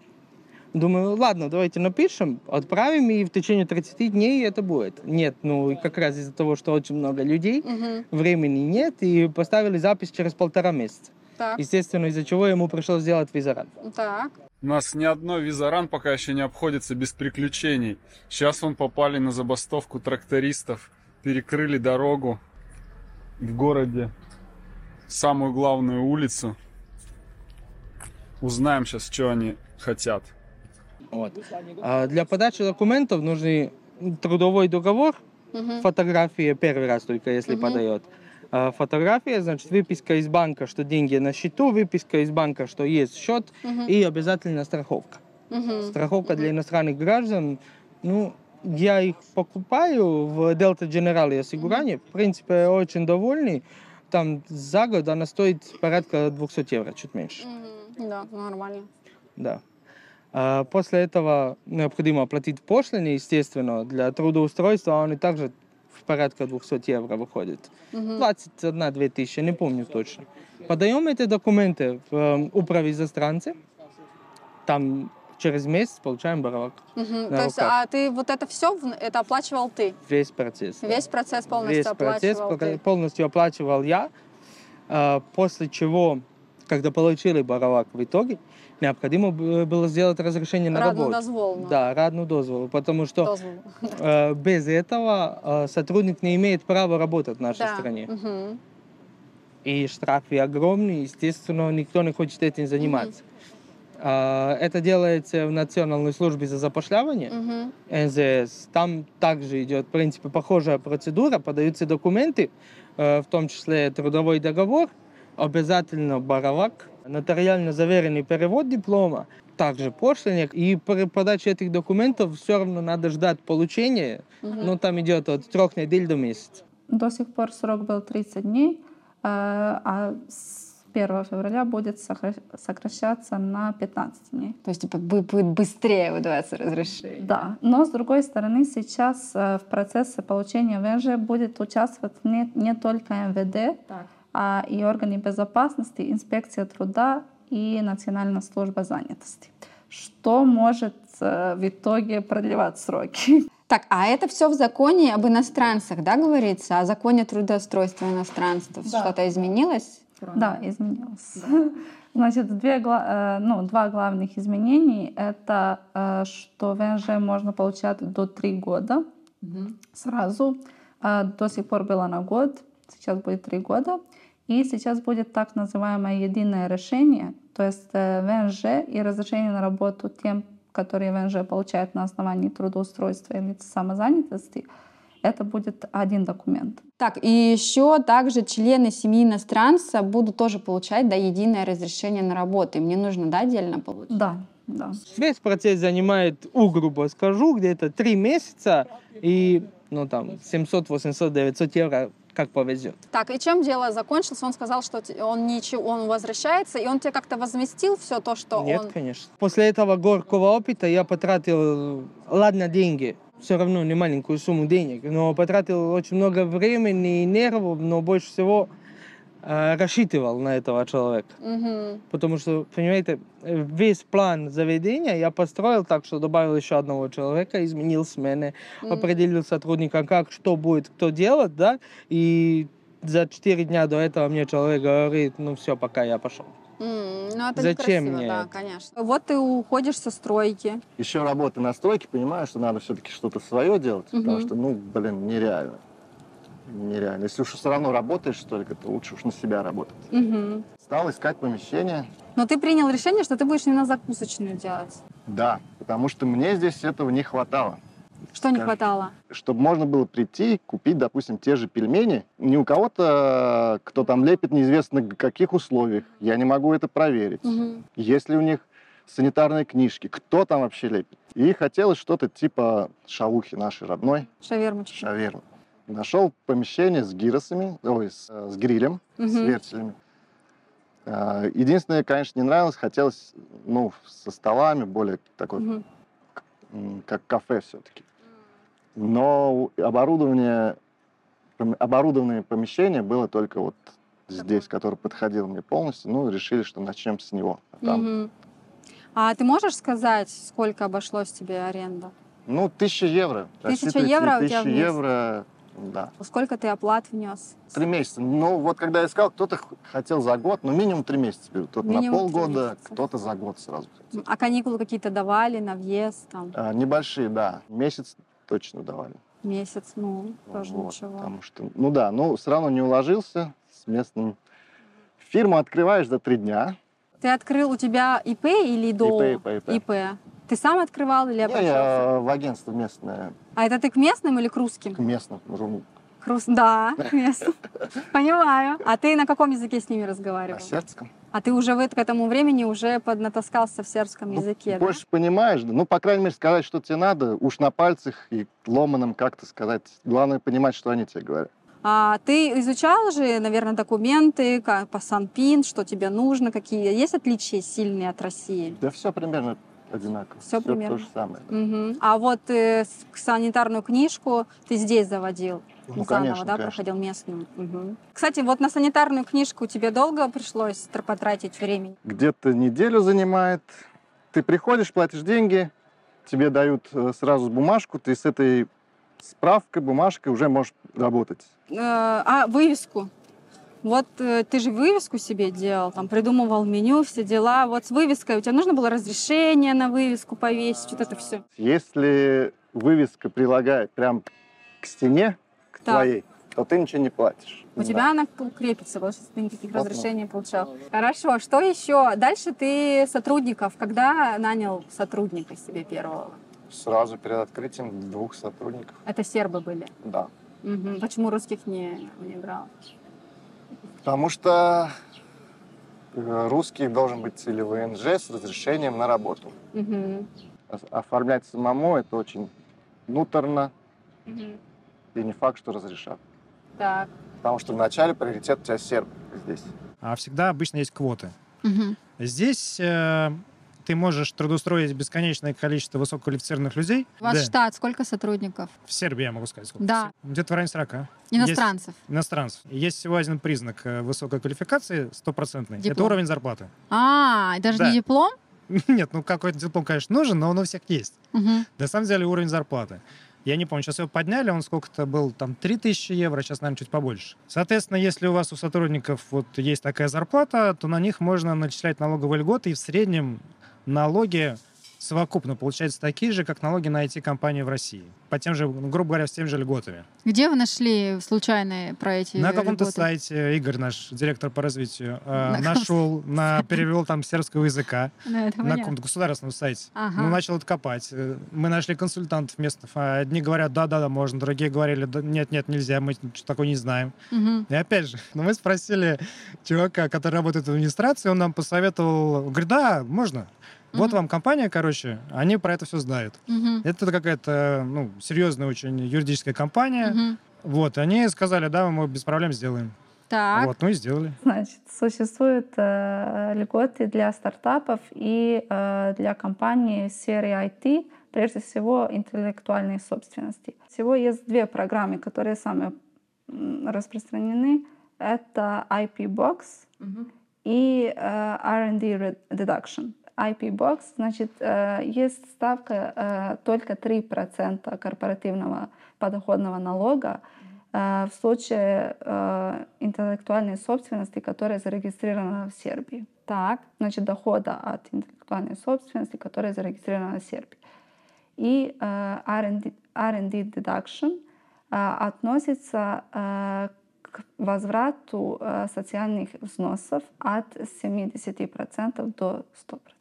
Думаю, ладно, давайте напишем, отправим, и в течение 30 дней это будет. Нет, ну, и как раз из-за того, что очень много людей, Мгм. времени нет, и поставили запись через полтора месяца. Так. Естественно, из-за чего ему пришлось сделать визаран. Так. У нас ни одно визаран пока еще не обходится без приключений. Сейчас вон попали на забастовку трактористов, перекрыли дорогу в городе, самую главную улицу. Узнаем сейчас, что они хотят. Вот. А для подачи документов нужны трудовой договор, Мгм. фотографии первый раз только если Мгм. подает. А фотография, значит, выписка из банка, что деньги на счету, выписка из банка, что есть счет, Мгм. и обязательно страховка. Мгм. Страховка для иностранных граждан, ну, я их покупаю в Delta General и Осигуране. В принципе, очень довольный. Там за год она стоит порядка 200 евро, чуть меньше. Мгм. Да, нормально. Да. А После этого необходимо оплатить пошлины, естественно, для трудоустройства. Они также порядка 200 евро выходит. Мгм. 21-2 тысячи, не помню точно. Подаем эти документы в э, управе застранцы. Там через месяц получаем. Мгм. на То есть, а ты вот это все, это оплачивал ты? Весь процесс. Весь процесс полностью Весь процесс оплачивал пока- ты? полностью оплачивал я. А, После чего, когда получили боровак в итоге, необходимо б- было сделать разрешение на работу. дозволу. Да, радну дозволу, потому что Дозвол. э, без этого э, сотрудник не имеет права работать в нашей Да. стране. Мгм. И штрафы огромные, естественно, никто не хочет этим заниматься. А, Это делается в Национальной службе за запошлявание, Мгм. НЗС. Там также идет, в принципе, похожая процедура, подаются документы, э, в том числе трудовой договор, обязательно боровак, нотариально заверенный перевод диплома, также пошлине. И при подаче этих документов все равно надо ждать получения, Мгм. ну там идет от трех недель до месяца. До сих пор срок был 30 дней, э, а с 1 февраля будет сокра- сокращаться на 15 дней. То есть, типа, бу- будет быстрее выдаваться разрешение. Да, но с другой стороны, сейчас э, в процессе получения ВНЖ будет участвовать не, не только МВД, а и органы безопасности, инспекция труда и Национальная служба занятости, что может э, в итоге продлевать сроки. Так, а это все в законе об иностранцах, да, говорится? О законе трудоустройства иностранцев. Да. Что-то изменилось? Да, изменилось. Значит, две, э, ну, два главных изменений — это э, что ВНЖ можно получать до три года сразу. А До сих пор было на год, сейчас будет три года. И сейчас будет так называемое единое решение, то есть э, ВНЖ и разрешение на работу тем, которые ВНЖ получают на основании трудоустройства или самозанятости, это будет один документ. Так, и еще также члены семьи иностранца будут тоже получать, да, единое разрешение на работу. Им не нужно, да, отдельно получить? Да, да. Весь процесс занимает, у грубо скажу, где-то три месяца и, ну там, 700, 800, 900 евро, как повезет. Так, и чем дело закончилось? Он сказал, что он ничего, он возвращается, и он тебе как-то возместил все то, что Нет, он... конечно. После этого горького опыта я потратил, ладно, деньги, все равно не маленькую сумму денег, но потратил очень много времени и нервов, но больше всего рассчитывал на этого человека. Мгм. Потому что, понимаете, э, весь план заведения я построил так, что добавил еще одного человека, изменил смены, Мгм. определил сотрудника, как, что будет, кто делать, да, и за четыре дня до этого мне человек говорит, ну все, пока я пошел. М, Ну, это Зачем мне да, это? конечно. Вот ты уходишь со стройки. Еще работа на стройке, понимаю, что надо все-таки что-то свое делать, потому Мгм. что, ну, блин, нереально. Нереально. Если уж все равно работаешь только, то лучше уж на себя работать. Мгм. Стал искать помещение. Но ты принял решение, что ты будешь именно закусочную делать. Да, потому что мне здесь этого не хватало. Что не хватало? Чтобы можно было прийти, купить, допустим, те же пельмени. Не у кого-то, кто там лепит неизвестно в каких условиях. Я не могу это проверить. Есть ли у них санитарные книжки, кто там вообще лепит. И хотелось что-то типа шавухи нашей родной, Шавермочки. шавермы. Нашел помещение с гиросами, ой, с, э, с грилем, с Мгм. вертелями. А, Единственное, конечно, не нравилось, хотелось, ну, со столами, более такой, м, как кафе все-таки. Но оборудование, оборудованное помещение было только вот здесь, которое подходило мне полностью. Ну, решили, что начнем с него. А там, Мгм. А ты можешь сказать, сколько обошлось тебе аренда? Ну, тысяча евро. Тысяча евро у тебя Тысяча евро, да. Сколько ты оплат внес? Три месяца. Ну, вот когда я искал, кто-то хотел за год, но минимум три месяца берут. Кто-то на полгода, кто-то за год сразу. А каникулы какие-то давали на въезд, там, А, небольшие, да. Месяц точно давали. месяц, ну, тоже Вот, ничего. Потому что, ну да, ну все равно не уложился с местным. Фирму открываешь за три дня. Ты открыл у тебя ИП или до ИП, ИП, ИП. Ты сам открывал или обращался? я в агентство местное, А это ты к местным или к русским? к местным. К рус- Да, к местным. Понимаю. А ты на каком языке с ними разговаривал? На сербском. А ты уже в к этому времени уже поднатаскался в сербском языке, да? Ну, Больше понимаешь, да? ну, по крайней мере, сказать, что тебе надо, уж на пальцах и ломаном как-то сказать. Главное понимать, что они тебе говорят. А ты изучал же, наверное, документы как по Санпин, что тебе нужно, какие есть отличия сильные от России? Да все примерно одинаково. Всё примерно. то же самое. Мгм. А вот э, санитарную книжку ты здесь заводил? Ну, Заново, конечно, да, конечно. проходил местную. Мгм. Кстати, вот на санитарную книжку тебе долго пришлось тр- потратить времени? Где-то неделю занимает. Ты приходишь, платишь деньги, тебе дают э, сразу бумажку, ты с этой справкой, бумажкой уже можешь работать. Э, а вывеску? Вот э, ты же вывеску себе делал, там придумывал меню, все дела. Вот с вывеской у тебя нужно было разрешение на вывеску повесить, вот это все. Если вывеска прилагает прям к стене, к Так. твоей, то ты ничего не платишь. У Да. тебя она крепится, потому что ты никаких Вот, разрешений не получал. Хорошо, что еще? Дальше ты сотрудников, когда нанял сотрудника себе первого? Сразу перед открытием двух сотрудников. Это сербы были. Да. Мгм. Почему русских не, не брал? Потому что э, русский должен быть или ВНЖ с разрешением на работу. Ос- Оформлять самому это очень муторно Мгм. и не факт, что разрешат. Так. Потому что вначале приоритет у тебя серб здесь. А всегда обычно есть квоты. Мгм. Здесь э, ты можешь трудоустроить бесконечное количество высококвалифицированных людей. У вас Да. штат сколько сотрудников? В Сербии, я могу сказать. сколько. Да. Где-то в районе 40. Иностранцев. Есть, иностранцев. Есть всего один признак э, высокой квалификации, стопроцентный. Это уровень зарплаты. А, даже Да. не диплом? Нет, ну какой-то диплом, конечно, нужен, но он у всех есть. Мгм. На самом деле уровень зарплаты. Я не помню, сейчас его подняли, он сколько-то был, там, 3000 евро, сейчас, наверное, чуть побольше. Соответственно, если у вас у сотрудников вот есть такая зарплата, то на них можно начислять налоговые льготы, и в среднем налоги совокупно получаются такие же, как налоги на IT-компании в России. По тем же, ну, грубо говоря, с теми же льготами. Где вы нашли случайно про эти На каком-то льготы? сайте Игорь, наш директор по развитию, э, На нашел, на, перевел там сербского языка на каком-то государственном сайте. Ага. Ну, начал это копать. Э, Мы нашли консультантов местных. А Одни говорят, да-да-да, можно. Другие говорили, «Да, нет-нет, нельзя, мы что такое не знаем. Мгм. И опять же, ну, мы спросили чувака, который работает в администрации, он нам посоветовал, говорит, да, можно. Вот вам компания, короче, они про это все знают. Мгм. Это какая-то, ну, серьезная очень юридическая компания. Мгм. Вот, они сказали, да, мы без проблем сделаем. Так. Вот, ну и сделали. Значит, существуют э, льготы для стартапов и э, для компаний в сфере IT, прежде всего интеллектуальной собственности. Всего есть две программы, которые самые распространены. Это IP Box и э, R&D Deduction. IP Box, значит, э, есть ставка э, только 3% корпоративного подоходного налога э, в случае интеллектуальной собственности, которая зарегистрирована в Сербии. Так. Значит, дохода от интеллектуальной собственности, которая зарегистрирована в Сербии. И R&D, R&D deduction относится к возврату социальных взносов от 70% до 100%.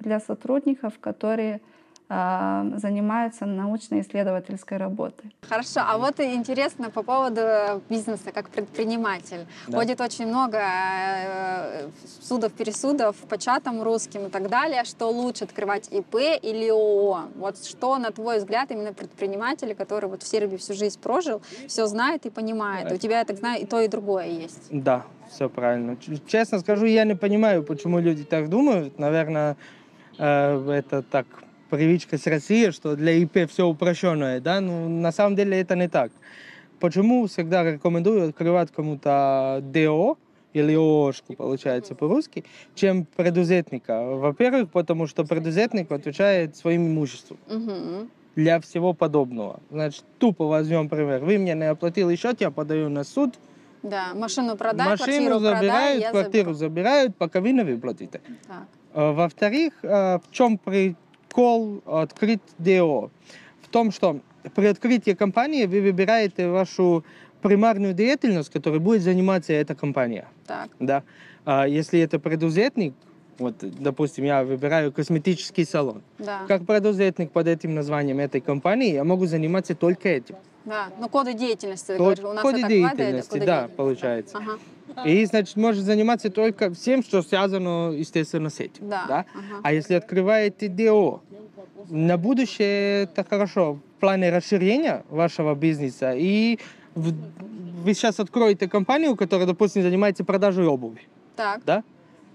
Для сотрудников, которые э, занимаются научно-исследовательской работой. Хорошо, а вот интересно по поводу бизнеса как предприниматель. Да. Ходит очень много э, судов-пересудов по чатам русским и так далее, что лучше открывать ИП или ООО. Вот что, на твой взгляд, именно предприниматель, который вот в Сербии всю жизнь прожил, все знает и понимает. У тебя, я так знаю, и то, и другое есть. Да, все правильно. Честно скажу, я не понимаю, почему люди так думают. Наверное, э, это так привычка с России, что для ИП все упрощенное, да? Но на самом деле это не так. Почему всегда рекомендую открывать кому-то ДО или ООшку, получается по-русски, чем предузетника? Во-первых, потому что предузетник отвечает своим имуществом для всего подобного. Значит, тупо возьмем пример. Вы мне не оплатили счет, я подаю на суд, Да, машину продай, машину квартиру продай, забирают, я квартиру забирают, пока вы не выплатите. Так. Э, Во-вторых, э, в чем прикол открыть ДО? В том, что при открытии компании вы выбираете вашу примарную деятельность, которой будет заниматься эта компания. Так. Да. А если это предузетник, вот, допустим, я выбираю косметический салон. Да. Как предузетник под этим названием этой компании, я могу заниматься только этим. Да, ну коды деятельности, ты говоришь, у нас коды это деятельности, коды да, деятельности. получается. Ага. И, значит, может заниматься только всем, что связано, естественно, с этим. Да, да? ага. А если открываете ДО, на будущее это хорошо в плане расширения вашего бизнеса. И вы сейчас откроете компанию, которая, допустим, занимается продажей обуви. Так. Да?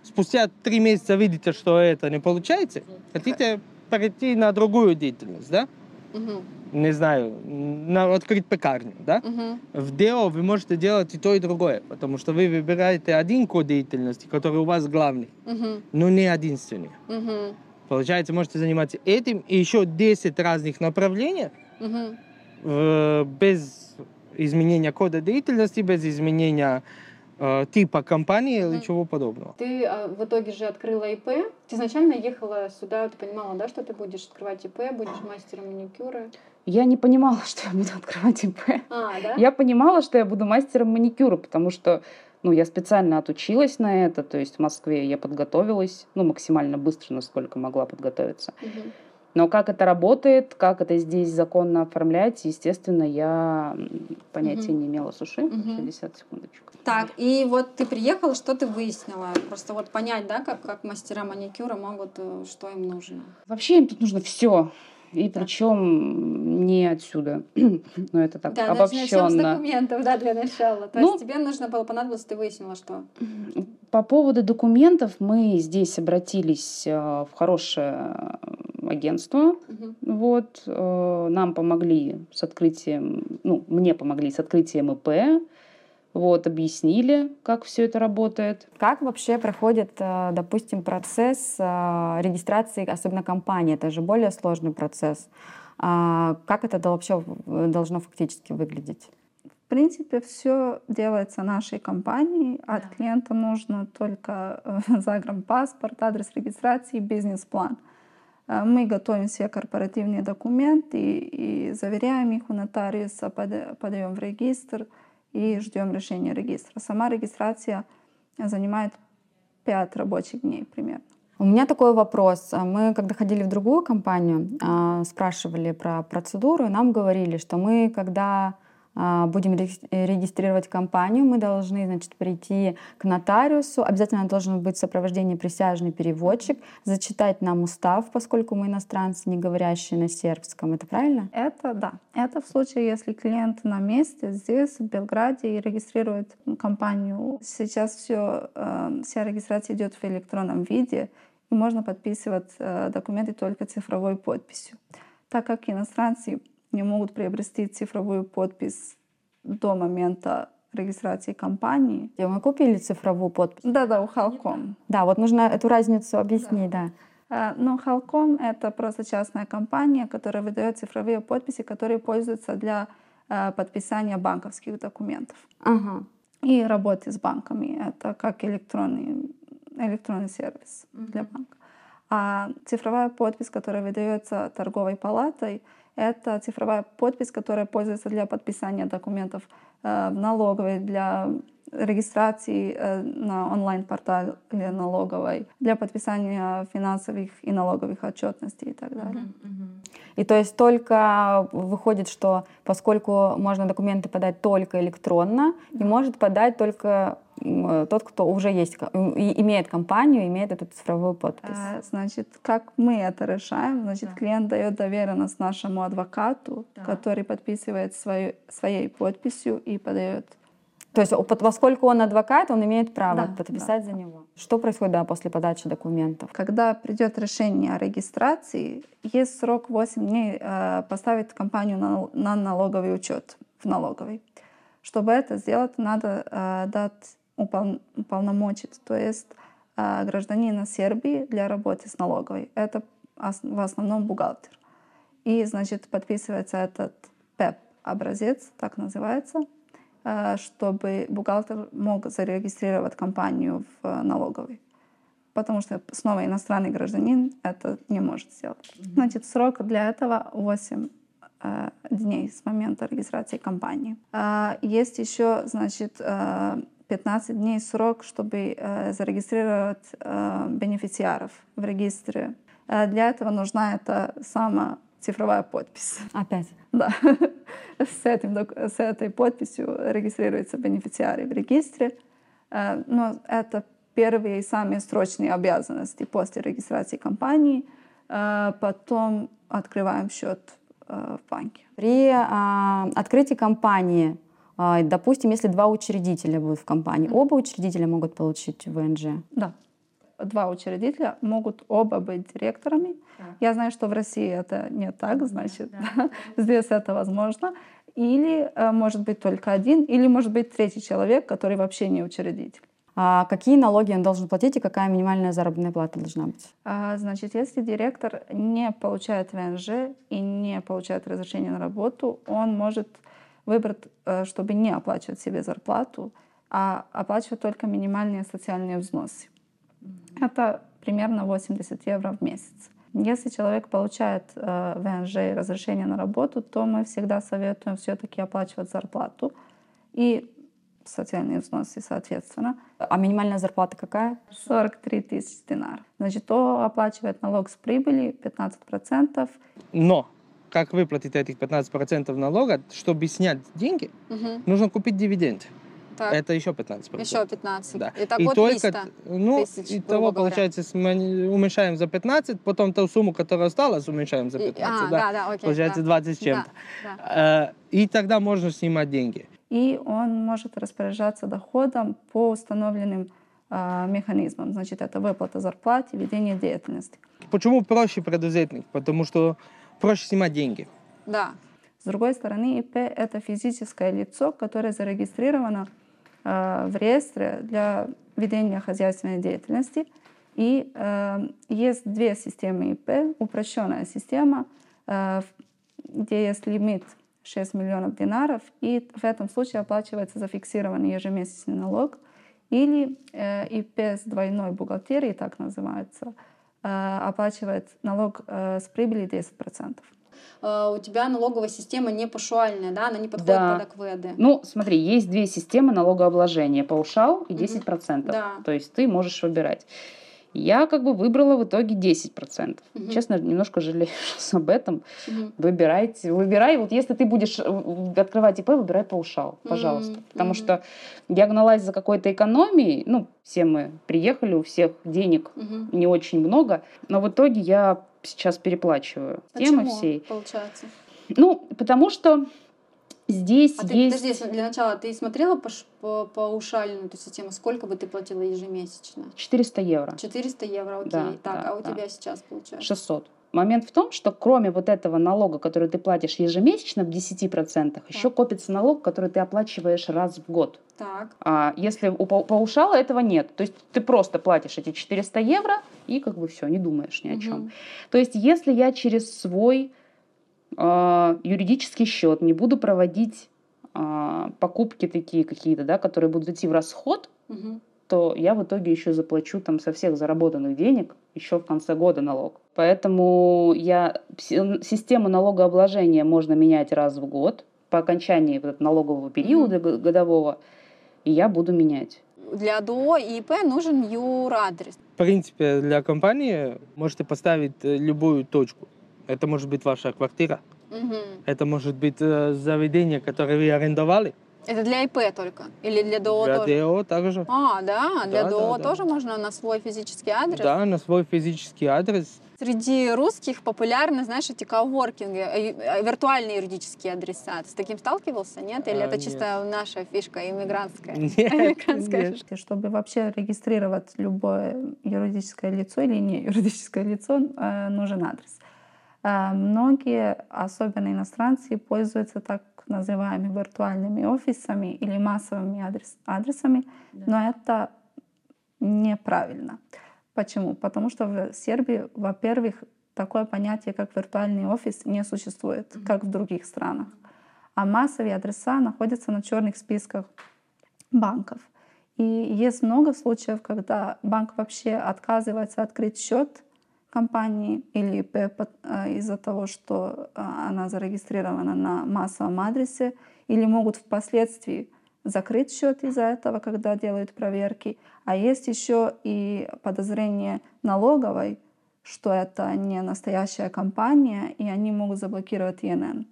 Спустя три месяца видите, что это не получается, хотите перейти на другую деятельность, да? Мгм. Не знаю, на, открыть пекарню, да? Мгм. В ДО вы можете делать и то, и другое, потому что вы выбираете один код деятельности, который у вас главный, Мгм. но не единственный. Мгм. Получается, можете заниматься этим и еще 10 разных направлений Мгм. э, без изменения кода деятельности, без изменения э, типа компании или чего подобного. Ты а, в итоге же открыла ИП. Ты изначально ехала сюда, ты понимала, да, что ты будешь открывать ИП, будешь мастером маникюра. Я не понимала, что я буду открывать ИП. А, да? Я понимала, что я буду мастером маникюра, потому что ну, я специально отучилась на это, то есть в Москве я подготовилась, ну, максимально быстро, насколько могла подготовиться. Мгм. Но как это работает, как это здесь законно оформлять, естественно, я понятия Мгм. не имела. Слушай, 60 секундочку. Так, и вот ты приехала, что ты выяснила? Просто вот понять, да, как, как мастера маникюра могут, э, что им нужно. Вообще им тут нужно все. И причем не отсюда. Но это так Да, начнем с обобщенно. документов, да, для начала. То Ну, есть тебе нужно было понадобилось, ты выяснила, что... По поводу документов мы здесь обратились э, в хорошее агентство. Вот, э, нам помогли с открытием, ну, мне помогли с открытием ИП. Вот, объяснили, как все это работает. Как вообще проходит, э, допустим, процесс э, регистрации, особенно компании? Это же более сложный процесс. А Как это вообще должно фактически выглядеть? В принципе, все делается нашей компанией. От клиента нужно только загранпаспорт, адрес регистрации, бизнес-план. Э, Мы готовим все корпоративные документы и заверяем их у нотариуса, пода- подаем в регистр и ждем решения регистра. Сама регистрация занимает 5 рабочих дней примерно. У меня такой вопрос. Мы, когда ходили в другую компанию, а, спрашивали про процедуру, и нам говорили, что мы, когда будем реги- регистрировать компанию, мы должны, значит, прийти к нотариусу. Обязательно должен быть в сопровождении присяжный переводчик, зачитать нам устав, поскольку мы иностранцы, не говорящие на сербском. Это правильно? Это да. Это в случае, если клиент на месте здесь, в Белграде, и регистрирует компанию. Сейчас все, вся регистрация идет в электронном виде, и можно подписывать э, документы только цифровой подписью. Так как иностранцы не могут приобрести цифровую подпись до момента регистрации компании. И мы купили цифровую подпись? Да-да, у Халком. Да, вот нужно эту разницу объяснить, да. Э, Но Халком — это просто частная компания, которая выдает цифровые подписи, которые пользуются для э, подписания банковских документов. Ага. И работы с банками. Это как электронный, электронный сервис для банка. А цифровая подпись, которая выдается торговой палатой, это цифровая подпись, которая пользуется для подписания документов э, в налоговой, для регистрации э, на онлайн-портале налоговой, для подписания финансовых и налоговых отчетностей и так далее. И то есть только выходит, что поскольку можно документы подать только электронно, и может подать только м, тот, кто уже есть, имеет компанию, имеет эту цифровую подпись. Э, Значит, как мы это решаем? Значит, клиент дает доверенность нашему адвокату, который подписывает свою, своей подписью и подает. То есть поскольку он адвокат, он имеет право Да, подписать за него. Что происходит да, после подачи документов? Когда придет решение о регистрации, есть срок 8 дней э, поставить компанию на, на налоговый учет в налоговой. Чтобы это сделать, надо э, дать упол- уполномочить, то есть э, гражданина Сербии для работы с налоговой. Это в основном бухгалтер. И, значит, подписывается этот ПЭП-образец, так называется, чтобы бухгалтер мог зарегистрировать компанию в э, налоговой. Потому что снова иностранный гражданин это не может сделать. Значит, срок для этого 8 э, дней с момента регистрации компании. А, Есть еще, значит, э, 15 дней срок, чтобы э, зарегистрировать э, бенефициаров в регистре. Э, Для этого нужна эта сама цифровая подпись. Опять? Да. С, этим, с этой подписью регистрируются бенефициары в регистре. Э, Но это первые и самые срочные обязанности после регистрации компании. Э, Потом открываем счет э, в банке. При а, открытии компании, а, допустим, если два учредителя будут в компании, оба учредителя могут получить ВНЖ? Да. Два учредителя могут оба быть директорами. Я знаю, что в России это не так, значит, здесь это возможно. Или э, может быть только один, или может быть третий человек, который вообще не учредитель. А какие налоги он должен платить и какая минимальная заработная плата должна быть? А, Значит, если директор не получает ВНЖ и не получает разрешение на работу, он может выбрать, э, чтобы не оплачивать себе зарплату, а оплачивать только минимальные социальные взносы. Это примерно 80 евро в месяц. Если человек получает э, ВНЖ и разрешение на работу, то мы всегда советуем все-таки оплачивать зарплату и социальные взносы, соответственно. А минимальная зарплата какая? 43 тысячи динар. Значит, то оплачивает налог с прибыли 15%. Но как выплатить этих 15% налога, чтобы снять деньги, нужно купить дивиденды. Так. Это еще 15%. Еще 15. Да. Итого и только, 300 ну, тысяч, и грубо того, говоря. получается, уменьшаем за 15, потом ту сумму, которая осталась, уменьшаем за И- 15. а, да, да, окей, Получается да. 20 с чем-то. Э, И тогда можно снимать деньги. И он может распоряжаться доходом по установленным а, механизмом. Значит, это выплата зарплат и ведение деятельности. Почему проще предузетник? Потому что проще снимать деньги. Да. С другой стороны, ИП — это физическое лицо, которое зарегистрировано э, в реестре для ведения хозяйственной деятельности. И э, есть две системы ИП. Упрощенная система, э, где есть лимит 6 миллионов динаров, и в этом случае оплачивается зафиксированный ежемесячный налог, или э, ИП с двойной бухгалтерией, так называется, э, оплачивает налог э, с прибыли 10%. Э, у тебя налоговая система не паушальная, да, она не подходит Да. под АКВЭДы. Ну, смотри, есть две системы налогообложения. Паушал и 10%. Да. То есть ты можешь выбирать. Я как бы выбрала в итоге 10%. Мгм. Честно, немножко жалею об этом. Мгм. Выбирайте, выбирай. Вот если ты будешь э, открывать ИП, выбирай паушал, пожалуйста. Мгм, Потому мгм. что я гналась за какой-то экономией. Ну, все мы приехали, у всех денег Мгм. не очень много. Но в итоге я сейчас переплачиваю темы всей. получается? Ну, потому что здесь А ты, есть... подожди, для начала, ты смотрела по, по, паушальную эту систему? Сколько бы ты платила ежемесячно? 400 евро. 400 евро, окей. Да, так, да, а у да. тебя сейчас получается? 600. Момент в том, что кроме вот этого налога, который ты платишь ежемесячно в 10%, еще копится налог, который ты оплачиваешь раз в год. Так. А если у пау- паушала этого нет, то есть ты просто платишь эти 400 евро и как бы все, не думаешь ни о чем. То есть если я через свой юридический счет не буду проводить а, покупки такие какие-то, да, которые будут идти в расход, Мгм. то я в итоге еще заплачу там со всех заработанных денег еще в конце года налог. Поэтому я си- систему налогообложения можно менять раз в год по окончании вот налогового периода г- годового, и я буду менять. Для ДО и ИП нужен юрадрес. В принципе, для компании можете поставить э, любую точку. Это может быть ваша квартира, Мгм. это может быть э, заведение, которое вы арендовали. Это для ИП только? Или для ДО Для тоже? ДО также. А, да, для Да, ДО да, да. тоже можно на свой физический адрес? Да, на свой физический адрес. Среди русских популярны, знаешь, эти коворкинги, э, э, виртуальные юридические адреса. Ты с таким сталкивался, нет? Или А, это нет. чисто наша фишка иммигрантская? Нет, Американская нет. Чтобы вообще регистрировать любое юридическое лицо или не юридическое лицо, э, нужен адрес. Э, Многие, особенно иностранцы, пользуются так называемыми виртуальными офисами или массовыми адрес- адресами, но это неправильно. Почему? Потому что в Сербии, во-первых, такое понятие, как виртуальный офис, не существует, как в других странах. А массовые адреса находятся на черных списках банков. И есть много случаев, когда банк вообще отказывается открыть счет компании или э, из-за того, что э, она зарегистрирована на массовом адресе, или могут впоследствии закрыть счет из-за этого, когда делают проверки. А есть еще и подозрение налоговой, что это не настоящая компания, и они могут заблокировать ИНН.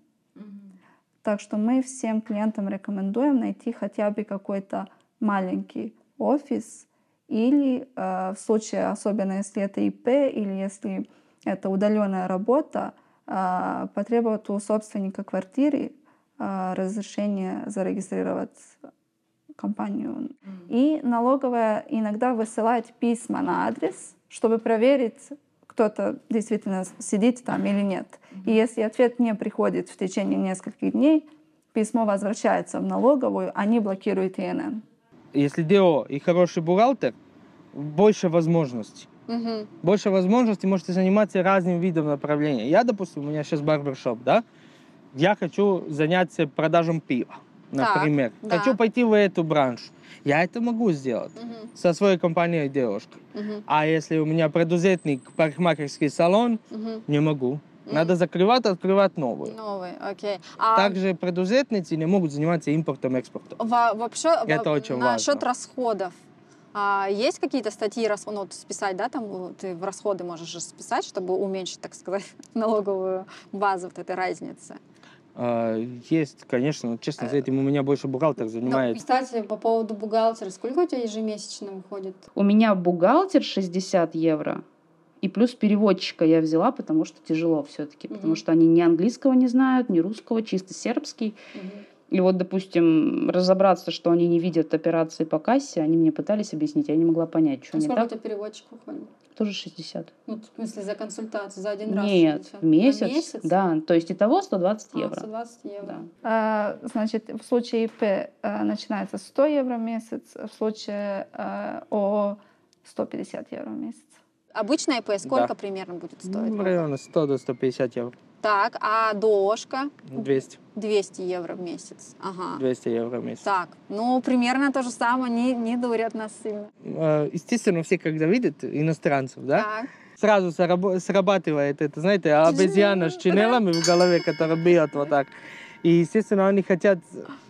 Так что мы всем клиентам рекомендуем найти хотя бы какой-то маленький офис или э, в случае, особенно если это ИП или если это удаленная работа, э, потребовать у собственника квартиры э, разрешение зарегистрировать компанию. И налоговая иногда высылает письма на адрес, чтобы проверить, кто-то действительно сидит там или нет. И если ответ не приходит в течение нескольких дней, письмо возвращается в налоговую, они блокируют ИНН. Если ДО и хороший бухгалтер, больше возможностей. Мгм. Больше возможностей можете заниматься разным видом направления. Я, допустим, у меня сейчас барбершоп, да? Я хочу заняться продажем пива, Так, например. да. Хочу пойти в эту branch. Я это могу сделать Мгм. со своей компанией девушкой. Мгм. А если у меня предузетник парикмахерский салон, Мгм. не могу. Надо закрывать, открывать новую. Новый, окей. А Также предузетницы не могут заниматься импортом, экспортом. во- вообще во- Это очень насчет важно. расходов. А, есть какие-то статьи, рас- ну, вот списать, да, там ты в расходы можешь же списать, чтобы уменьшить, так сказать, налоговую базу вот этой разницы. А, Есть, конечно, но, честно, Э, с этим у меня больше бухгалтер Ну, занимается. кстати, по поводу бухгалтера, сколько у тебя ежемесячно выходит? У меня бухгалтер 60 евро. И плюс переводчика я взяла, потому что тяжело все-таки. Потому что они ни английского не знают, ни русского, чисто сербский. И вот, допустим, разобраться, что они не видят операции по кассе, они мне пытались объяснить, я не могла понять, что А не сколько у так. тебя переводчик уходит? Тоже 60. Ну, в смысле, за консультацию, за один раз? Нет, в месяц. Да, то есть итого 120 А, евро. 120 евро. Э, Значит, в случае ИП э, начинается 100 евро в месяц, в случае э, ООО 150 евро в месяц. Обычная ИП сколько Да. примерно будет стоить? В районе 100 до 150 евро. Так, а ДОшка 200. 200 евро в месяц. Ага. 200 евро в месяц. Так, ну, примерно то же самое, не, не дурят нас сильно. Э, Естественно, все, когда видят иностранцев, да, Так. сразу срабатывает это, знаете, обезьяна с чинелами в голове, которая бьет вот так. И, естественно, они хотят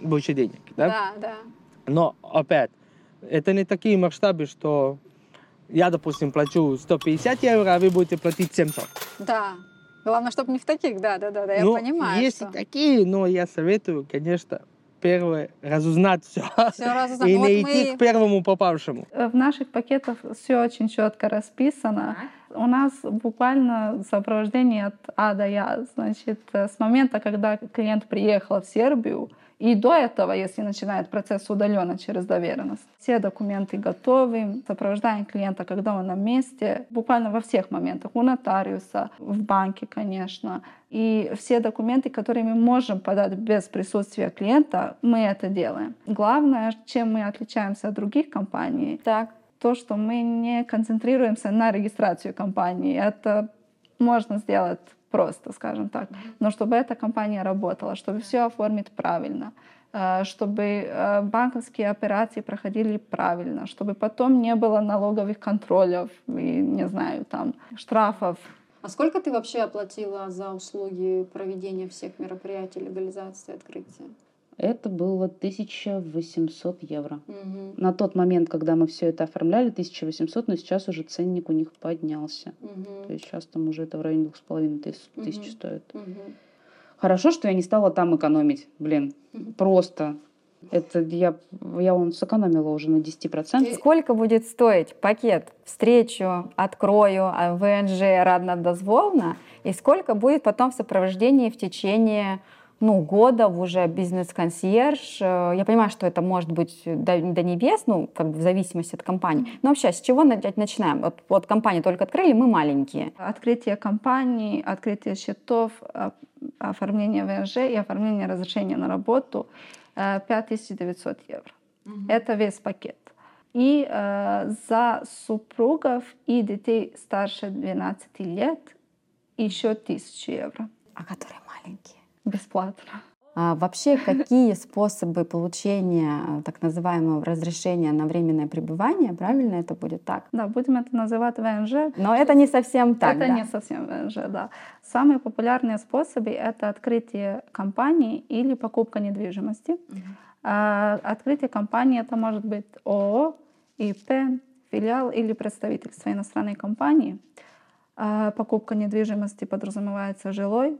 больше денег, да? Да, да. Но, опять, это не такие масштабы, что я, допустим, плачу 150 евро, а вы будете платить 700. Да. Главное, чтобы не в таких, да, да, да, да, я Ну, понимаю. Есть что... и такие, но я советую, конечно, первое, разузнать все. Всё разузнать. И Ну, не вот идти мы- к первому попавшему. Э, В наших пакетах все очень четко расписано. У нас буквально сопровождение от А до Я. Значит, э, с момента, когда клиент приехал в Сербию, и до этого, если начинает процесс удаленно через доверенность. Все документы готовы, сопровождаем клиента, когда он на месте, буквально во всех моментах, у нотариуса, в банке, конечно. И все документы, которые мы можем подать без присутствия клиента, мы это делаем. Главное, чем мы отличаемся от других компаний, так. То, что мы не концентрируемся на регистрацию компании. Это можно сделать просто, скажем так. Но чтобы эта компания работала, чтобы все оформить правильно, э, чтобы э, банковские операции проходили правильно, чтобы потом не было налоговых контролев и, не знаю, там, штрафов. А сколько ты вообще оплатила за услуги проведения всех мероприятий, легализации, открытия? Это было 1800 евро. Мгм. На тот момент, когда мы все это оформляли, 1800, но сейчас уже ценник у них поднялся. Мгм. То есть сейчас там уже это в районе двух с половиной тысяч, стоит. Мгм. Хорошо, что я не стала там экономить. Блин, просто. Это я, я вон сэкономила уже на 10%. Сколько будет стоить пакет встречу, открою, а ВНЖ радно-дозволно, и сколько будет потом в сопровождении в течение ну, года в уже бизнес-консьерж. Э, Я понимаю, что это может быть до, до небес, ну, как бы в зависимости от компании. Но вообще, с чего начать начинаем? Вот, вот компанию только открыли, мы маленькие. Открытие компаний, открытие счетов, а- оформление ВНЖ и оформление разрешения на работу э, 5900 евро. Это весь пакет. И э, за супругов и детей старше 12 лет еще 1000 евро. А которые маленькие? Бесплатно. А вообще, какие способы получения э, так называемого разрешения на временное пребывание, правильно это будет так? Да, будем это называть ВНЖ. Но это не совсем так, Это да? не совсем ВНЖ, да. Самые популярные способы — это открытие компании или покупка недвижимости. А, Открытие компании — это может быть ООО, ИП, филиал или представительство иностранной компании. А, Покупка недвижимости подразумевается жилой.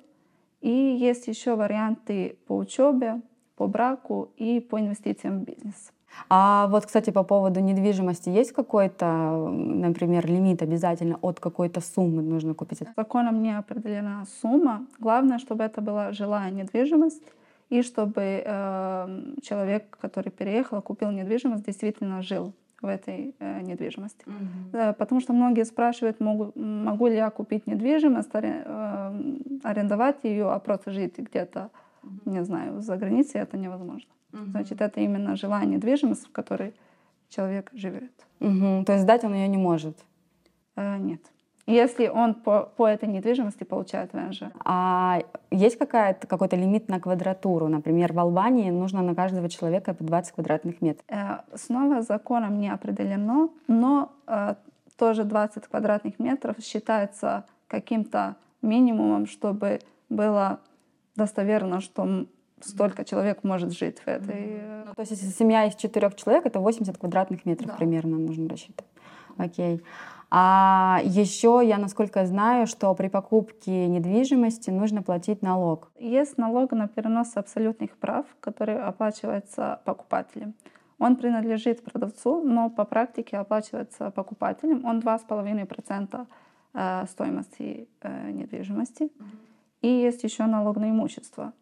И есть еще варианты по учебе, по браку и по инвестициям в бизнес. А вот, кстати, по поводу недвижимости, есть какой-то, например, лимит обязательно от какой-то суммы нужно купить? Законом не определена сумма. Главное, чтобы это была жилая недвижимость и чтобы э, человек, который переехал, купил недвижимость, действительно жил в этой э, недвижимости. Да, потому что многие спрашивают, могу, могу ли я купить недвижимость, аре- э, арендовать ее, а просто жить где-то, не знаю, за границей, это невозможно. Значит, это именно жилая недвижимость, в которой человек живет. Мгм. То есть сдать он ее не может? Э, нет. Если он по, по этой недвижимости получает ВНЖ. А есть какая-то, какой-то лимит на квадратуру? Например, в Албании нужно на каждого человека по 20 квадратных метров. Э, Снова законом не определено, но э, тоже 20 квадратных метров считается каким-то минимумом, чтобы было достоверно, что столько человек может жить в этой... э, Ну, то есть если семья из четырех человек, это 80 квадратных метров Да. примерно нужно рассчитать. Окей. А еще я, насколько знаю, что при покупке недвижимости нужно платить налог. Есть налог на перенос абсолютных прав, который оплачивается покупателем. Он принадлежит продавцу, но по практике оплачивается покупателем. Он 2,5% э, стоимости э, недвижимости. И есть еще налог на имущество.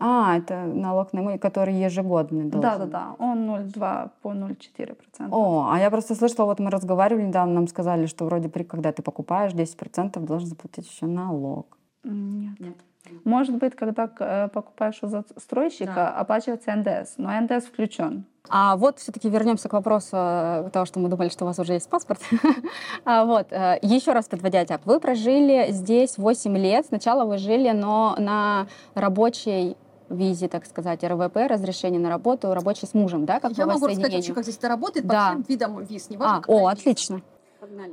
А, это налог на имущество, который ежегодный должен. Да, да, да. Он 0,2 по 0,4%. О, а я просто слышала, вот мы разговаривали недавно, нам сказали, что вроде при, когда ты покупаешь 10%, должен заплатить еще налог. Нет. Может быть, когда э, покупаешь у застройщика, оплачивается НДС, но НДС включен. А вот все-таки вернемся к вопросу э, того, что мы думали, что у вас уже есть паспорт. А вот, э, еще раз подводя итог. Вы прожили здесь 8 лет. Сначала вы жили, но на рабочей визе, так сказать, РВП, разрешение на работу, рабочий с мужем, да, как Я могу рассказать как здесь это работает, Да. по всем видам виз. Не важно, А, о, отлично.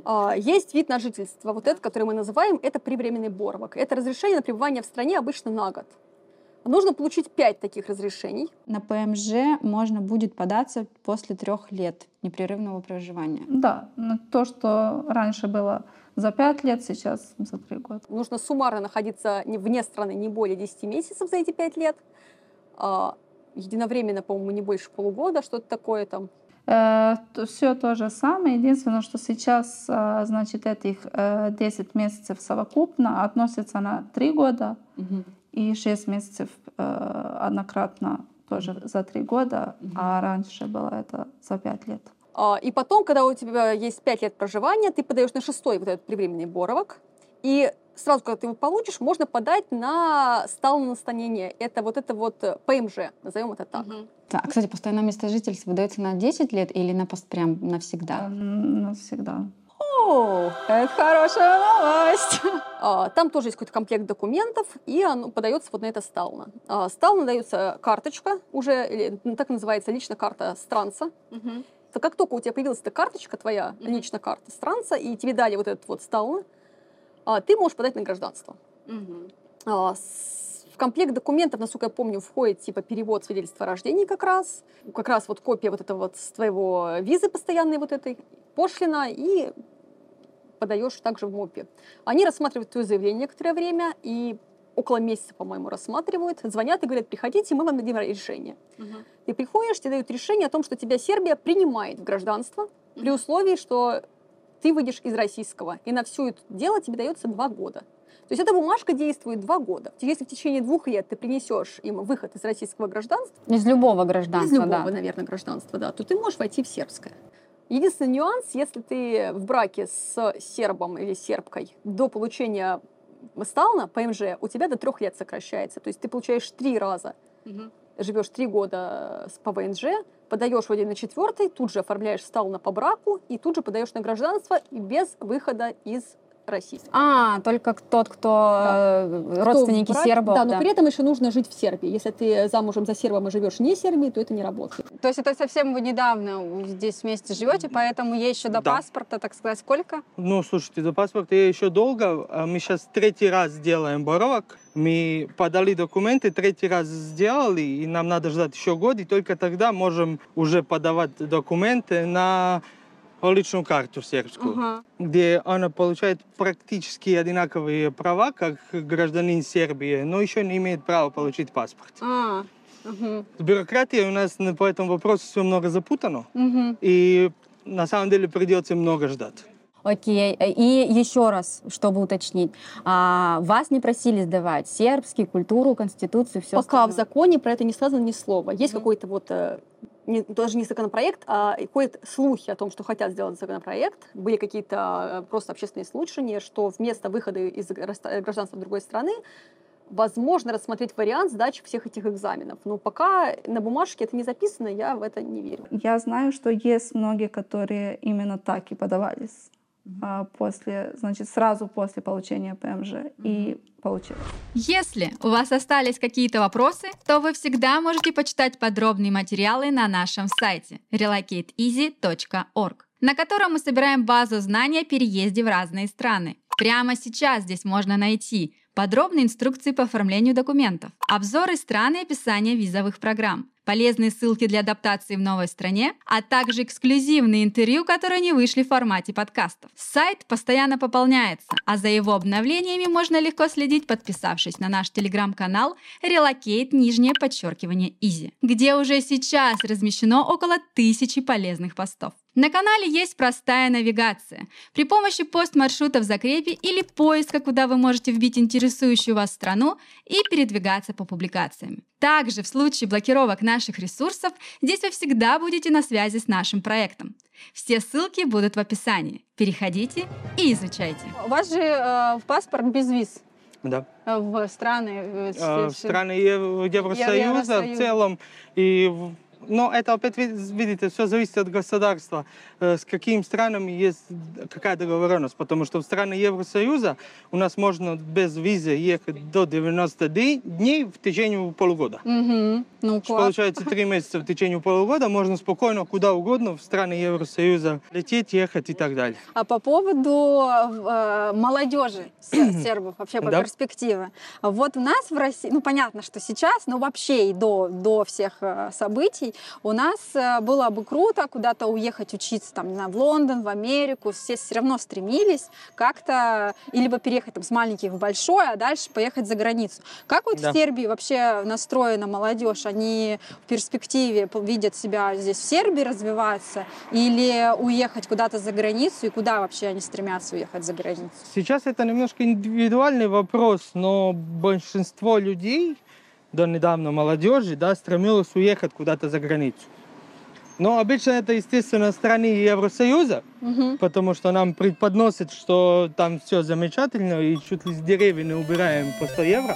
А, Есть вид на жительство. Вот этот, который мы называем, это привременный боровок. Это разрешение на пребывание в стране обычно на год. Нужно получить пять таких разрешений. На ПМЖ можно будет податься после трех лет непрерывного проживания. Да, но то, что раньше было за 5 лет, сейчас за 3 года. Нужно суммарно находиться не- вне страны не более 10 месяцев за эти пять лет. А, Единовременно, по-моему, не больше полугода, что-то такое там. все то же самое. Единственное, что сейчас, э, значит, этих э, 10 месяцев совокупно относится на 3 года и 6 месяцев э, однократно тоже за 3 года, а раньше было это за 5 лет. А, И потом, когда у тебя есть 5 лет проживания, ты подаешь на шестой вот этот привременный боровок. И сразу, когда ты его получишь, можно подать на сталое настанение. Это вот это вот э, ПМЖ, назовем это так. Так, кстати, постоянное место жительства выдается на 10 лет или на пост прям навсегда? Навсегда. О, это хорошая новость. А, Там тоже есть какой-то комплект документов, и оно подается вот на это стално. А, Стално дается карточка, уже так называется личная карта странца. То как только у тебя появилась эта карточка твоя, личная карта странца, и тебе дали вот этот вот стално, а, ты можешь подать на гражданство. С- В комплект документов, насколько я помню, входит типа перевод свидетельства о рождении как раз, как раз вот копия вот этого вот с твоего визы постоянной вот этой, пошлина, и подаешь также в МОПе. Они рассматривают твое заявление некоторое время, и около месяца, по-моему, рассматривают, звонят и говорят, приходите, мы вам дадим решение. Ты приходишь, тебе дают решение о том, что тебя Сербия принимает в гражданство при условии, что ты выйдешь из российского, и на все это дело тебе дается два года. То есть эта бумажка действует два года. Если в течение двух лет ты принесешь им выход из российского гражданства, Из любого гражданства, из любого, да. наверное, гражданства, да, то ты можешь войти в сербское. Единственный нюанс, если ты в браке с сербом или сербкой до получения стална, ПМЖ, у тебя до трех лет сокращается. То есть ты получаешь три раза, живешь три года по ВНЖ, подаешь в один на четвертый, тут же оформляешь стална по браку и тут же подаешь на гражданство и без выхода из России. А, только тот, кто э, родственники Кто сербов. Да, но при этом еще нужно жить в Сербии. Если ты замужем за сербом и живешь не в Сербии, то это не работает. То есть это совсем вы недавно здесь вместе живете, поэтому ей еще до Да. паспорта, так сказать, сколько? Ну, слушайте, до паспорта я еще долго. А Мы сейчас третий раз делаем боровок. Мы подали документы, третий раз сделали, и нам надо ждать еще год, и только тогда можем уже подавать документы на личную карту сербскую, Ага. где она получает практически одинаковые права, как гражданин Сербии, но еще не имеет права получить паспорт. А, мгм, С бюрократией у нас по этому вопросу все много запутано, мгм. и на самом деле придется много ждать. Окей. И еще раз, чтобы уточнить, а, вас не просили сдавать сербский, культуру, конституцию, все Пока в законе про это не сказано ни слова. Есть какой-то вот э, не- даже не законопроект, а ходят слухи о том, что хотят сделать законопроект. Были какие-то э, просто общественные слушания, что вместо выхода из гражда- гражданства другой страны возможно рассмотреть вариант сдачи всех этих экзаменов. Но пока на бумажке это не записано, я в это не верю. Я знаю, что есть многие, которые именно так и подавались после, значит, сразу после получения ПМЖ и получилось. Если у вас остались какие-то вопросы, то вы всегда можете почитать подробные материалы на нашем сайте relocateeasy.org, на котором мы собираем базу знаний о переезде в разные страны. Прямо сейчас здесь можно найти подробные инструкции по оформлению документов, обзоры стран и описание визовых программ, полезные ссылки для адаптации в новой стране, а также эксклюзивные интервью, которые не вышли в формате подкастов. Сайт постоянно пополняется, а за его обновлениями можно легко следить, подписавшись на наш телеграм-канал Relocate нижнее подчеркивание Easy, где уже сейчас размещено около тысячи полезных постов. На канале есть простая навигация. При помощи пост-маршрута в закрепе или поиска, куда вы можете вбить интересующую вас страну и передвигаться по публикациям. Также в случае блокировок наших ресурсов здесь вы всегда будете на связи с нашим проектом. Все ссылки будут в описании. Переходите и изучайте. У вас же э, паспорт без виз Да. э, в страны. э, Э, с- в страны Ев- Евросоюза в целом. И, в- но это опять, ви- видите, все зависит от государства, э, с какими странами есть какая договоренность. Потому что в страны Евросоюза у нас можно без визы ехать до 90 дней, в течение полугода. Мгм. Ну, класс. Получается, три месяца в течение полугода можно спокойно куда угодно в страны Евросоюза лететь, ехать и так далее. А по поводу э, молодежи се- сербов, вообще по Да. перспективе. Вот у нас в России, ну понятно, что сейчас, но вообще и до, до всех э, у нас э, было бы круто куда-то уехать учиться там, не знаю, в Лондон, в Америку. Все все равно стремились как-то, и либо переехать там, с маленьких в большой, а дальше поехать за границу. Как вот Да. в Сербии вообще настроена молодежь? Они в перспективе видят себя здесь в Сербии развиваться или уехать куда-то за границу? И куда вообще они стремятся уехать за границу? Сейчас это немножко индивидуальный вопрос, но большинство людей, до недавно молодежи, да, стремилось уехать куда-то за границу. Но обычно это, естественно, страны Евросоюза, потому что нам преподносят, что там все замечательно, и чуть ли с деревьев не убираем по 100 евро.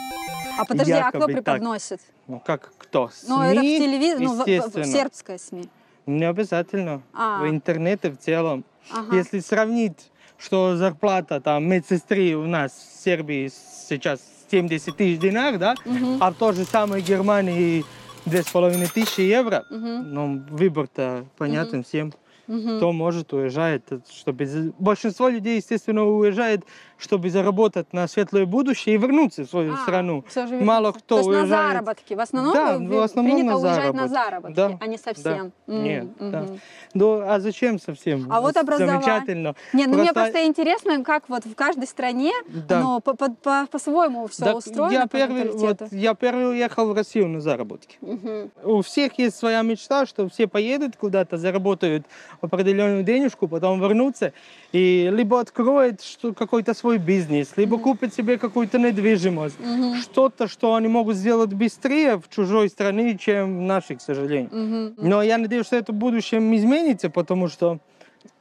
А подожди, а кто Якобы так. преподносит? Ну, как кто? Ну, это в СМИ, телевизоре, ну, в- в, в сербская СМИ. Не обязательно. А. В интернете в целом. Ага. Если сравнить, что зарплата там медсестры у нас в Сербии сейчас 70 тысяч динар, да, Мгм. а в той же самой Германии две с половиной тысячи евро, Мгм. ну, выбор-то понятен всем. Мгм. Кто может, уезжает. Чтобы... за- Большинство людей, естественно, уезжает, чтобы заработать на светлое будущее и вернуться в свою страну. Всё же Мало кто То есть на уезжает. заработки. В основном Да, в основном принято на уезжать на заработки. Да, а не совсем. да. М, Нет, да. мгм. Ну, а зачем совсем? А вот образование. Замечательно. Не, ну мне Просто- просто интересно, как вот в каждой стране, Да. но по- по- по- по-своему все Так устроено я, первый, вот, я первый уехал в Россию на заработки. Мгм. У всех есть своя мечта, что все поедут куда-то, заработают определенную денежку, потом вернутся и либо откроют что, какой-то свой бизнес, либо купят себе какую-то недвижимость. Мгм. Что-то, что они могут сделать быстрее в чужой стране, чем в нашей, к сожалению. Мгм. Но я надеюсь, что это в будущем изменится, потому что,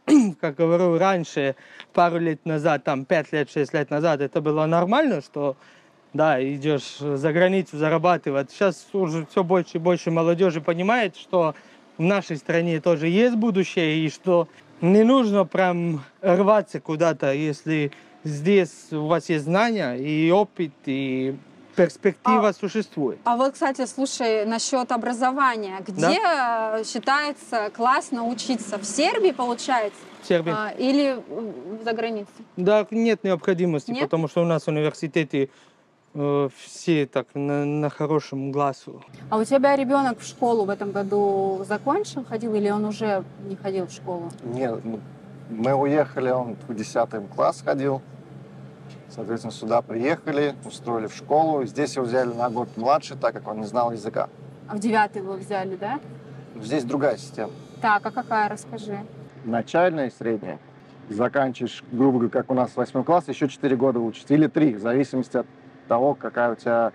как говорю, раньше, пару лет назад, там, пять лет, шесть лет назад, это было нормально, что, да, идешь за границу зарабатывать. Сейчас уже все больше и больше молодежи понимает, что в нашей стране тоже есть будущее, и что не нужно прям рваться куда-то, если здесь у вас есть знания и опыт, и перспектива существует. А вот, кстати, слушай, насчет образования. Где э, считается классно учиться? В Сербии, получается? В Сербии. А, или за границей? Да, нет необходимости, Нет? потому что у нас университеты э, все так на, на хорошем глазу. А у тебя ребенок в школу в этом году закончил, ходил, или он уже не ходил в школу? Нет, мы уехали, он в 10 класс ходил. Соответственно, сюда приехали, устроили в школу. Здесь его взяли на год младше, так как он не знал языка. А в девятый его взяли, да? Здесь другая система. Так, а какая, расскажи. Начальная и средняя. Заканчиваешь, грубо говоря, как у нас 8 класс, еще 4 года учишься. Или 3, в зависимости от того, какая у тебя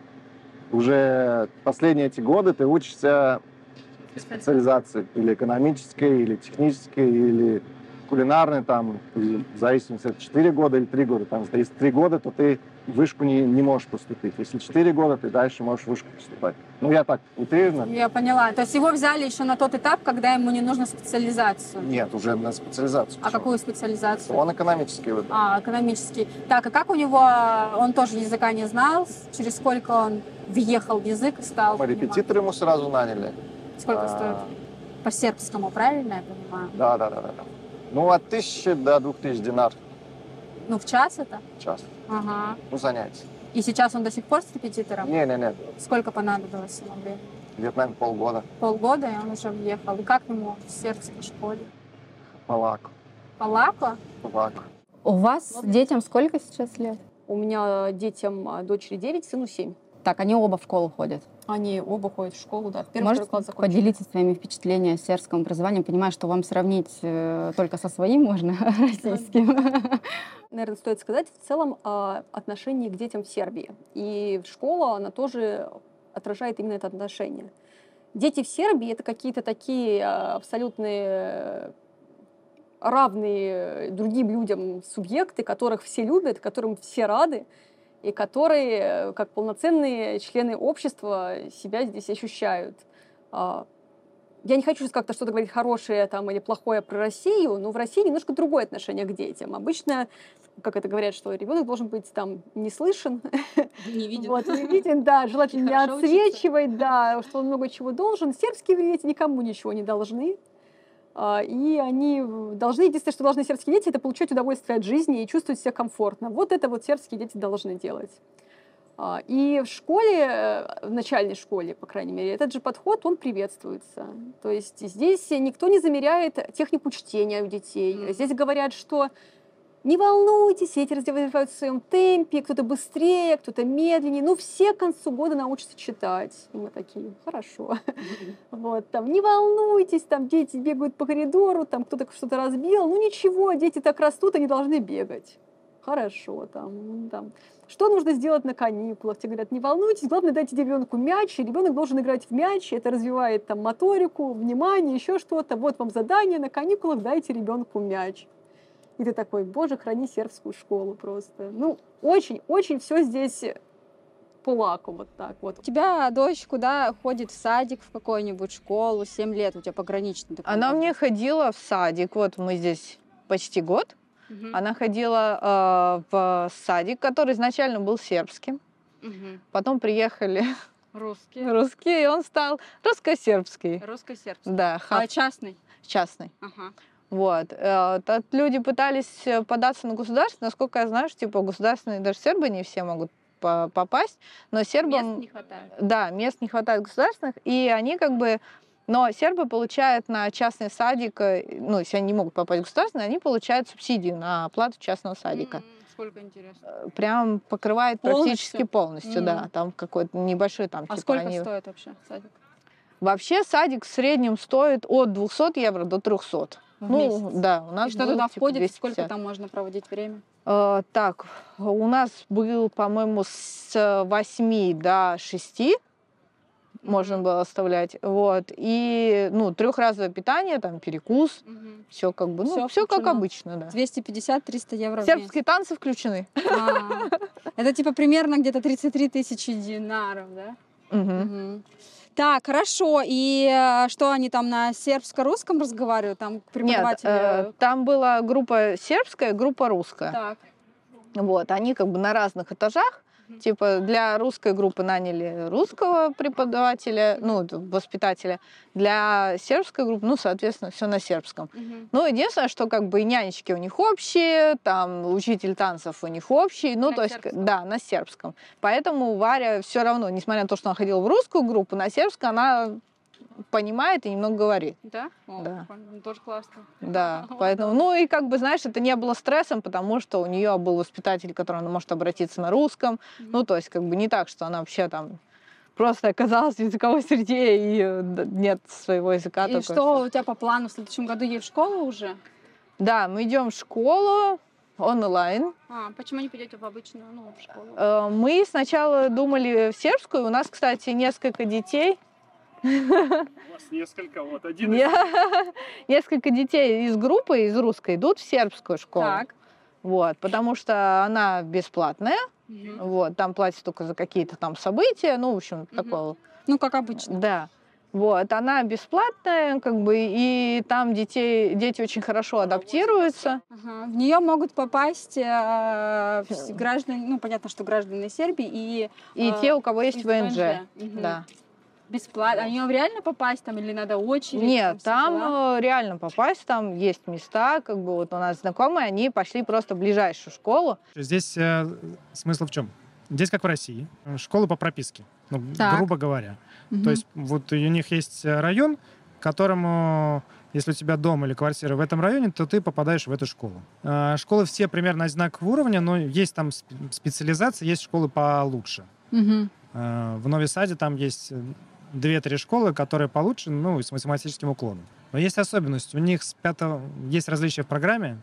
уже последние эти годы ты учишься специализации. Или экономической, или технической, или кулинарной, там, в зависимости от 4 года или 3 года. Там, если 3 года, то ты в вышку не, не можешь поступить. Если 4 года, ты дальше можешь в вышку поступать. Ну, я так утрированно. Я поняла. То есть его взяли еще на тот этап, когда ему не нужно специализацию. Нет, уже на специализацию. А какую специализацию? Он экономический выбрал. А, экономический. Так, а как у него, он тоже языка не знал? Через сколько он въехал в язык и стал Мы понимать? ему сразу наняли. Сколько А, стоит? По сербскому, правильно я понимаю? Да, да, да, да. Ну, от тысячи до двух тысяч динар Ну, в час это? в час. Ага. Ну, занятий. И сейчас он до сих пор с репетитором? Не, не, не. Сколько понадобилось ему времени? Где-то, наверное, полгода. Полгода, и он уже въехал. И как ему в сербской школе? Полаку. Полако? Полаку. У вас детям сколько сейчас лет? У меня детям а, дочери 9, сыну 7. Так, они оба в школу ходят. Они оба ходят в школу, да. В первый Можете класс закончили. поделиться своими впечатлениями о сербском образовании? Понимаю, что вам сравнить э, только со своим можно, российским. Наверное, стоит сказать в целом о отношении к детям в Сербии. И школа, она тоже отражает именно это отношение. Дети в Сербии — это какие-то такие а, абсолютные равные другим людям субъекты, которых все любят, которым все рады, и которые, э, как полноценные члены общества, себя здесь ощущают. А, Я не хочу сейчас как-то что-то говорить хорошее там, или плохое про Россию, но в России немножко другое отношение к детям. Обычно, как это говорят, что ребенок должен быть там не слышен, Не виден. вот, не виден, да, желательно не отсвечивать, да, что он много чего должен. Сербские дети никому ничего не должны. А, И они должны, единственное, что должны сербские дети, это получать удовольствие от жизни и чувствовать себя комфортно. Вот это вот сербские дети должны делать. А, И в школе, э, в начальной школе, по крайней мере, этот же подход, он приветствуется. То есть здесь никто не замеряет технику чтения у детей. Здесь говорят, что не волнуйтесь, дети развиваются в своем темпе, кто-то быстрее, кто-то медленнее. Ну, все к концу года научатся читать. И мы такие, хорошо. Вот, там, не волнуйтесь, там дети бегают по коридору, там кто-то что-то разбил. Ну, ничего, дети так растут, они должны бегать. Хорошо, там, там. Что нужно сделать на каникулах? Тебе говорят, не волнуйтесь, главное дайте ребенку мяч, и ребенок должен играть в мяч, это развивает там моторику, внимание, еще что-то. Вот вам задание на каникулах, дайте ребенку мяч. И ты такой, боже, храни сербскую школу просто. Ну, очень-очень все здесь по лаку вот так вот. У тебя дочь куда ходит? В садик, в какую-нибудь школу? 7 лет у тебя пограничный такой Она возраст. мне ходила в садик, вот мы здесь почти год. Мгм. Она ходила э, в садик, который изначально был сербским. Мгм. Потом приехали Русский. русские, и он стал русско-сербский. Русско-сербский. Да, А хаб частный? частный. Ага. Вот. Э, Тут люди пытались э, податься на государственный, насколько я знаю, что, типа государственные даже сербы не все могут по- попасть, но сербам... Мест не хватает. Да, мест не хватает государственных, и они как бы... Но сербы получают на частный садик, э, ну, если они не могут попасть в государственный, они получают субсидию на оплату частного садика. Сколько интересно. Прям покрывает практически Полностью? полностью, да. Там какой-то небольшой там, А типа, сколько они- стоит вообще садик? Вообще садик в среднем стоит от 200 евро до 300. В ну, месяц? да, у нас И что был, туда типа, входит? 250. Сколько там можно проводить время? Э, так, у нас был, по-моему, с 8 до 6 можно было оставлять. Вот. И, ну, трехразовое питание, там, перекус. Все как бы, ну, Всё все как обычно, да. 250-300 евро Сербские танцы включены. А, Это типа примерно где-то 33 тысячи динаров, да? Так, хорошо. И э, что они там на сербско-русском разговаривают? Там Нет, э, там была группа сербская, группа русская. Так. Вот, они как бы на разных этажах. Типа для русской группы наняли русского преподавателя, ну, воспитателя. Для сербской группы, ну, соответственно, все на сербском. Ну, единственное, что как бы и нянечки у них общие, там учитель танцев у них общий, ну, На то есть, сербском. да, на сербском. Поэтому Варя все равно, несмотря на то, что она ходила в русскую группу, на сербском она понимает и немного говорит. Да? О, Да. Ну, Тоже классно. Да, поэтому, ну и как бы, знаешь, это не было стрессом, потому что у нее был воспитатель, к которому она может обратиться на русском. Ну, то есть, как бы не так, что она вообще там просто оказалась в языковой среде и нет своего языка. И что всё. у тебя по плану в следующем году ей в школу уже? Да, мы идем в школу онлайн. А, почему не пойдете в обычную, ну, в школу? Э, Мы сначала думали в сербскую. У нас, кстати, несколько детей. У вас несколько, вот один из Несколько детей из группы, из русской, идут в сербскую школу. Так. Вот, потому что она бесплатная. Мгм. Вот, там платят только за какие-то там события, ну, в общем, такого. Ну, как обычно. Да. Вот, она бесплатная, как бы, и там детей, дети очень хорошо адаптируются. Ага. В нее могут попасть э, граждане, ну, понятно, что граждане Сербии и... И э, те, у кого есть из ВНЖ. Мгм. Да. Бесплатно. А в реально попасть там или надо очередь? Нет, дела? там э, реально попасть, там есть места, как бы вот у нас знакомые, они пошли просто в ближайшую школу. Здесь э, смысл в чем? Здесь как в России. Школы по прописке, ну, Так. грубо говоря. Мгм. То есть вот у них есть э, район, которому, если у тебя дом или квартира в этом районе, то ты попадаешь в эту школу. Э, Школы все примерно одинакового уровня, но есть там сп- специализация, есть школы получше. Э, В Нови Саде там есть две-три школы, которые получше, ну, с математическим уклоном. Но есть особенность. У них с пятого... Есть различия в программе,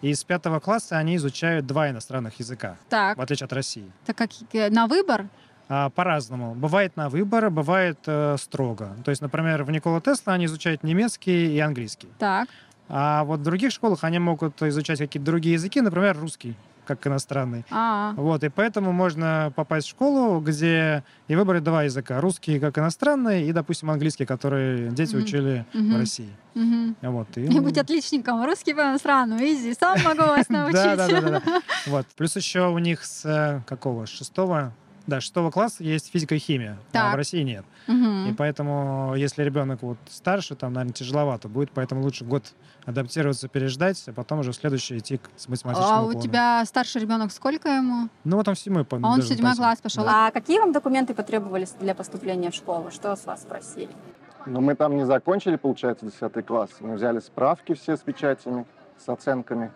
и с пятого класса они изучают два иностранных языка, Так. в отличие от России. Так как э, на выбор? А, по-разному. Бывает на выбор, бывает э, строго. То есть, например, в Никола Тесла они изучают немецкий и английский. Так. А вот в других школах они могут изучать какие-то другие языки, например, русский как иностранный. А, Вот, и поэтому можно попасть в школу, где и выбрать два языка. Русский как иностранный и, допустим, английский, который дети Мгм. учили в Мгм. России. мгм. Вот, и... Не будь отличником. Русский по иностранному. Изи. Сам могу вас научить. Да, да, да, да, да. Вот. Плюс еще у них с э, какого? С шестого? Да, шестого класса есть физика и химия, а Так. в России нет. Мгм. И поэтому, если ребенок вот старше, там, наверное, тяжеловато будет, поэтому лучше год адаптироваться, переждать, а потом уже в следующий идти к- с математическим А у уклоном. тебя старший ребенок сколько ему? Ну, вот он в седьмой, А он в седьмой класс пошел. А какие вам документы потребовались для поступления в школу? Что с вас спросили? Но мы там не закончили, получается, 10 класс. Мы взяли справки все с печатями, с оценками.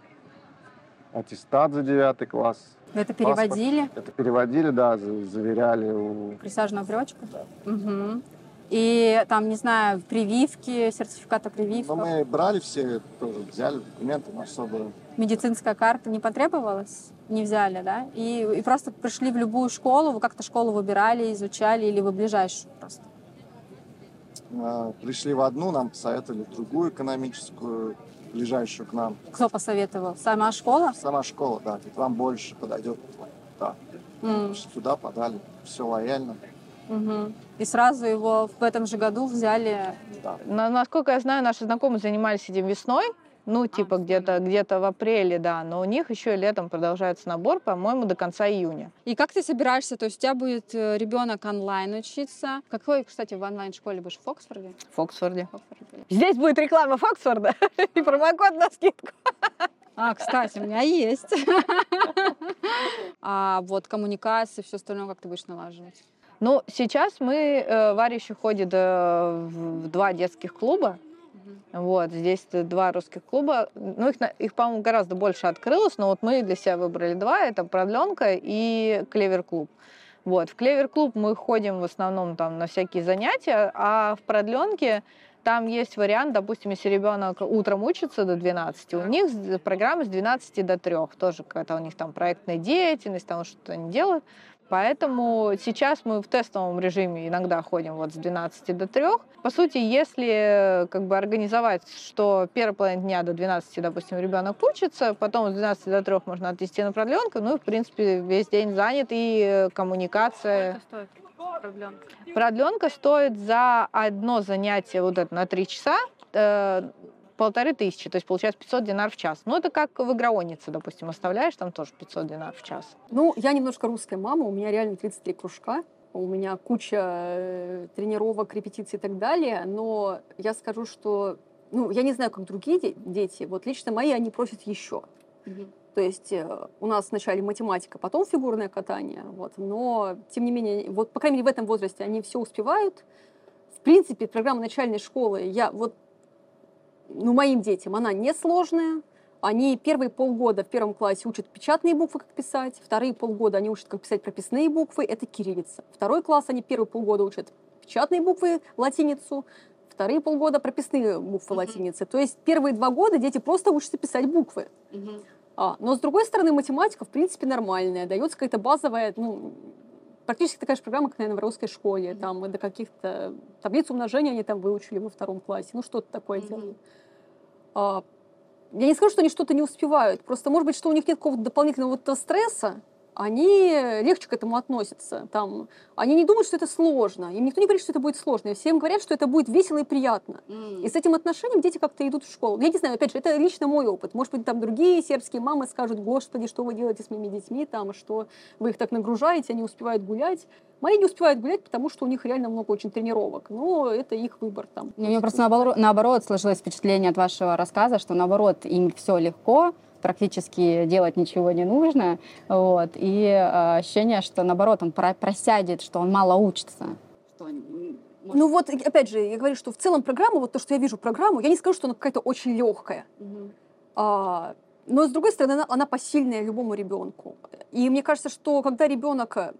Аттестат за 9 класс. Это Паспорт. переводили? Это переводили, да, за- заверяли у... Присяжную привычку? Мгм. И там, не знаю, прививки, сертификаты прививки. Но мы брали все, тоже взяли документы, но особо... Медицинская карта не потребовалась? Не взяли, да? И, и просто пришли в любую школу, вы как-то школу выбирали, изучали, или вы ближайшую просто? э, Пришли в одну, нам посоветовали другую экономическую, ближайшую к нам. Кто посоветовал? Сама школа? Сама школа, да, говорит, вам больше подойдет. Да. М. Сюда подали, все лояльно. Мгм. И сразу его в этом же году взяли. На- насколько я знаю, наши знакомые занимались этим весной, ну, типа где-то где в апреле, да, но у них еще и летом продолжается набор, по-моему, до конца июня. И как ты собираешься? То есть у тебя будет ребенок онлайн учиться. Какой, кстати, в онлайн-школе будешь? В Оксфорде? В Оксфорде. Здесь будет реклама Фоксфорда и промокод на скидку. А, кстати, у меня есть. А вот коммуникации, все остальное, как ты будешь налаживать? Ну, сейчас мы, э, Варя еще ходит э, в в два детских клуба. Вот, здесь два русских клуба. Ну, их, их, по-моему, гораздо больше открылось, но вот мы для себя выбрали два. Это Продленка и Клевер-клуб. Вот, в Клевер-клуб мы ходим в основном там на всякие занятия, а в Продленке там есть вариант, допустим, если ребенок утром учится до 12, у них программа с 12 до 3, тоже какая-то у них там проектная деятельность, там что-то они делают. Поэтому сейчас мы в тестовом режиме иногда ходим вот с 12 до 3. По сути, если как бы организовать, что первая половина дня до 12, допустим, ребенок учится, потом с 12 до 3 можно отвести на продленку, ну и, в принципе, весь день занят, и коммуникация. Продленка стоит за одно занятие вот это на 3 часа э, полторы тысячи, то есть получается 500 динар в час. Ну, это как в игрооннице, допустим, оставляешь, там тоже 500 динар в час. Ну, я немножко русская мама, у меня реально 33 кружка, у меня куча э, тренировок, репетиций и так далее, но я скажу, что, ну, я не знаю, как другие де- дети, вот лично мои, они просят еще. То есть э, у нас вначале математика, потом фигурное катание, вот, но, тем не менее, вот, по крайней мере, в этом возрасте они все успевают. В принципе, программа начальной школы, я вот, ну, моим детям, она несложная, они первые полгода в первом классе учат печатные буквы, как писать. Вторые полгода они учат, как писать прописные буквы. Это кириллица. Второй класс они первые полгода учат печатные буквы, латиницу. Вторые полгода прописные буквы латиницы. То есть первые два года дети просто учатся писать буквы. А, но с другой стороны, математика, в принципе, нормальная. Дается какая-то базовая, ну, практически такая же программа, как, наверное, в русской школе. Там до каких-то таблиц умножения они там выучили во втором классе. Ну, что-то такое делают. А, я не скажу, что они что-то не успевают. Просто, может быть, что у них нет какого-то дополнительного вот стресса, они легче к этому относятся. Там, они не думают, что это сложно. Им никто не говорит, что это будет сложно. Всем говорят, что это будет весело и приятно. И с этим отношением дети как-то идут в школу. Я не знаю, опять же, это лично мой опыт. Может быть, там другие сербские мамы скажут, господи, что вы делаете с моими детьми, там, что вы их так нагружаете, они успевают гулять. Мои не успевают гулять, потому что у них реально много очень тренировок. Но это их выбор там. У меня просто наоборот, наоборот сложилось впечатление от вашего рассказа, что наоборот им все легко, практически делать ничего не нужно, вот, и э, ощущение, что наоборот он про- просядет, что он мало учится. Ну вот, опять же, я говорю, что в целом программа, вот то, что я вижу программу, я не скажу, что она какая-то очень легкая. А, но, с другой стороны, она, она посильная любому ребенку. И мне кажется, что когда ребенок...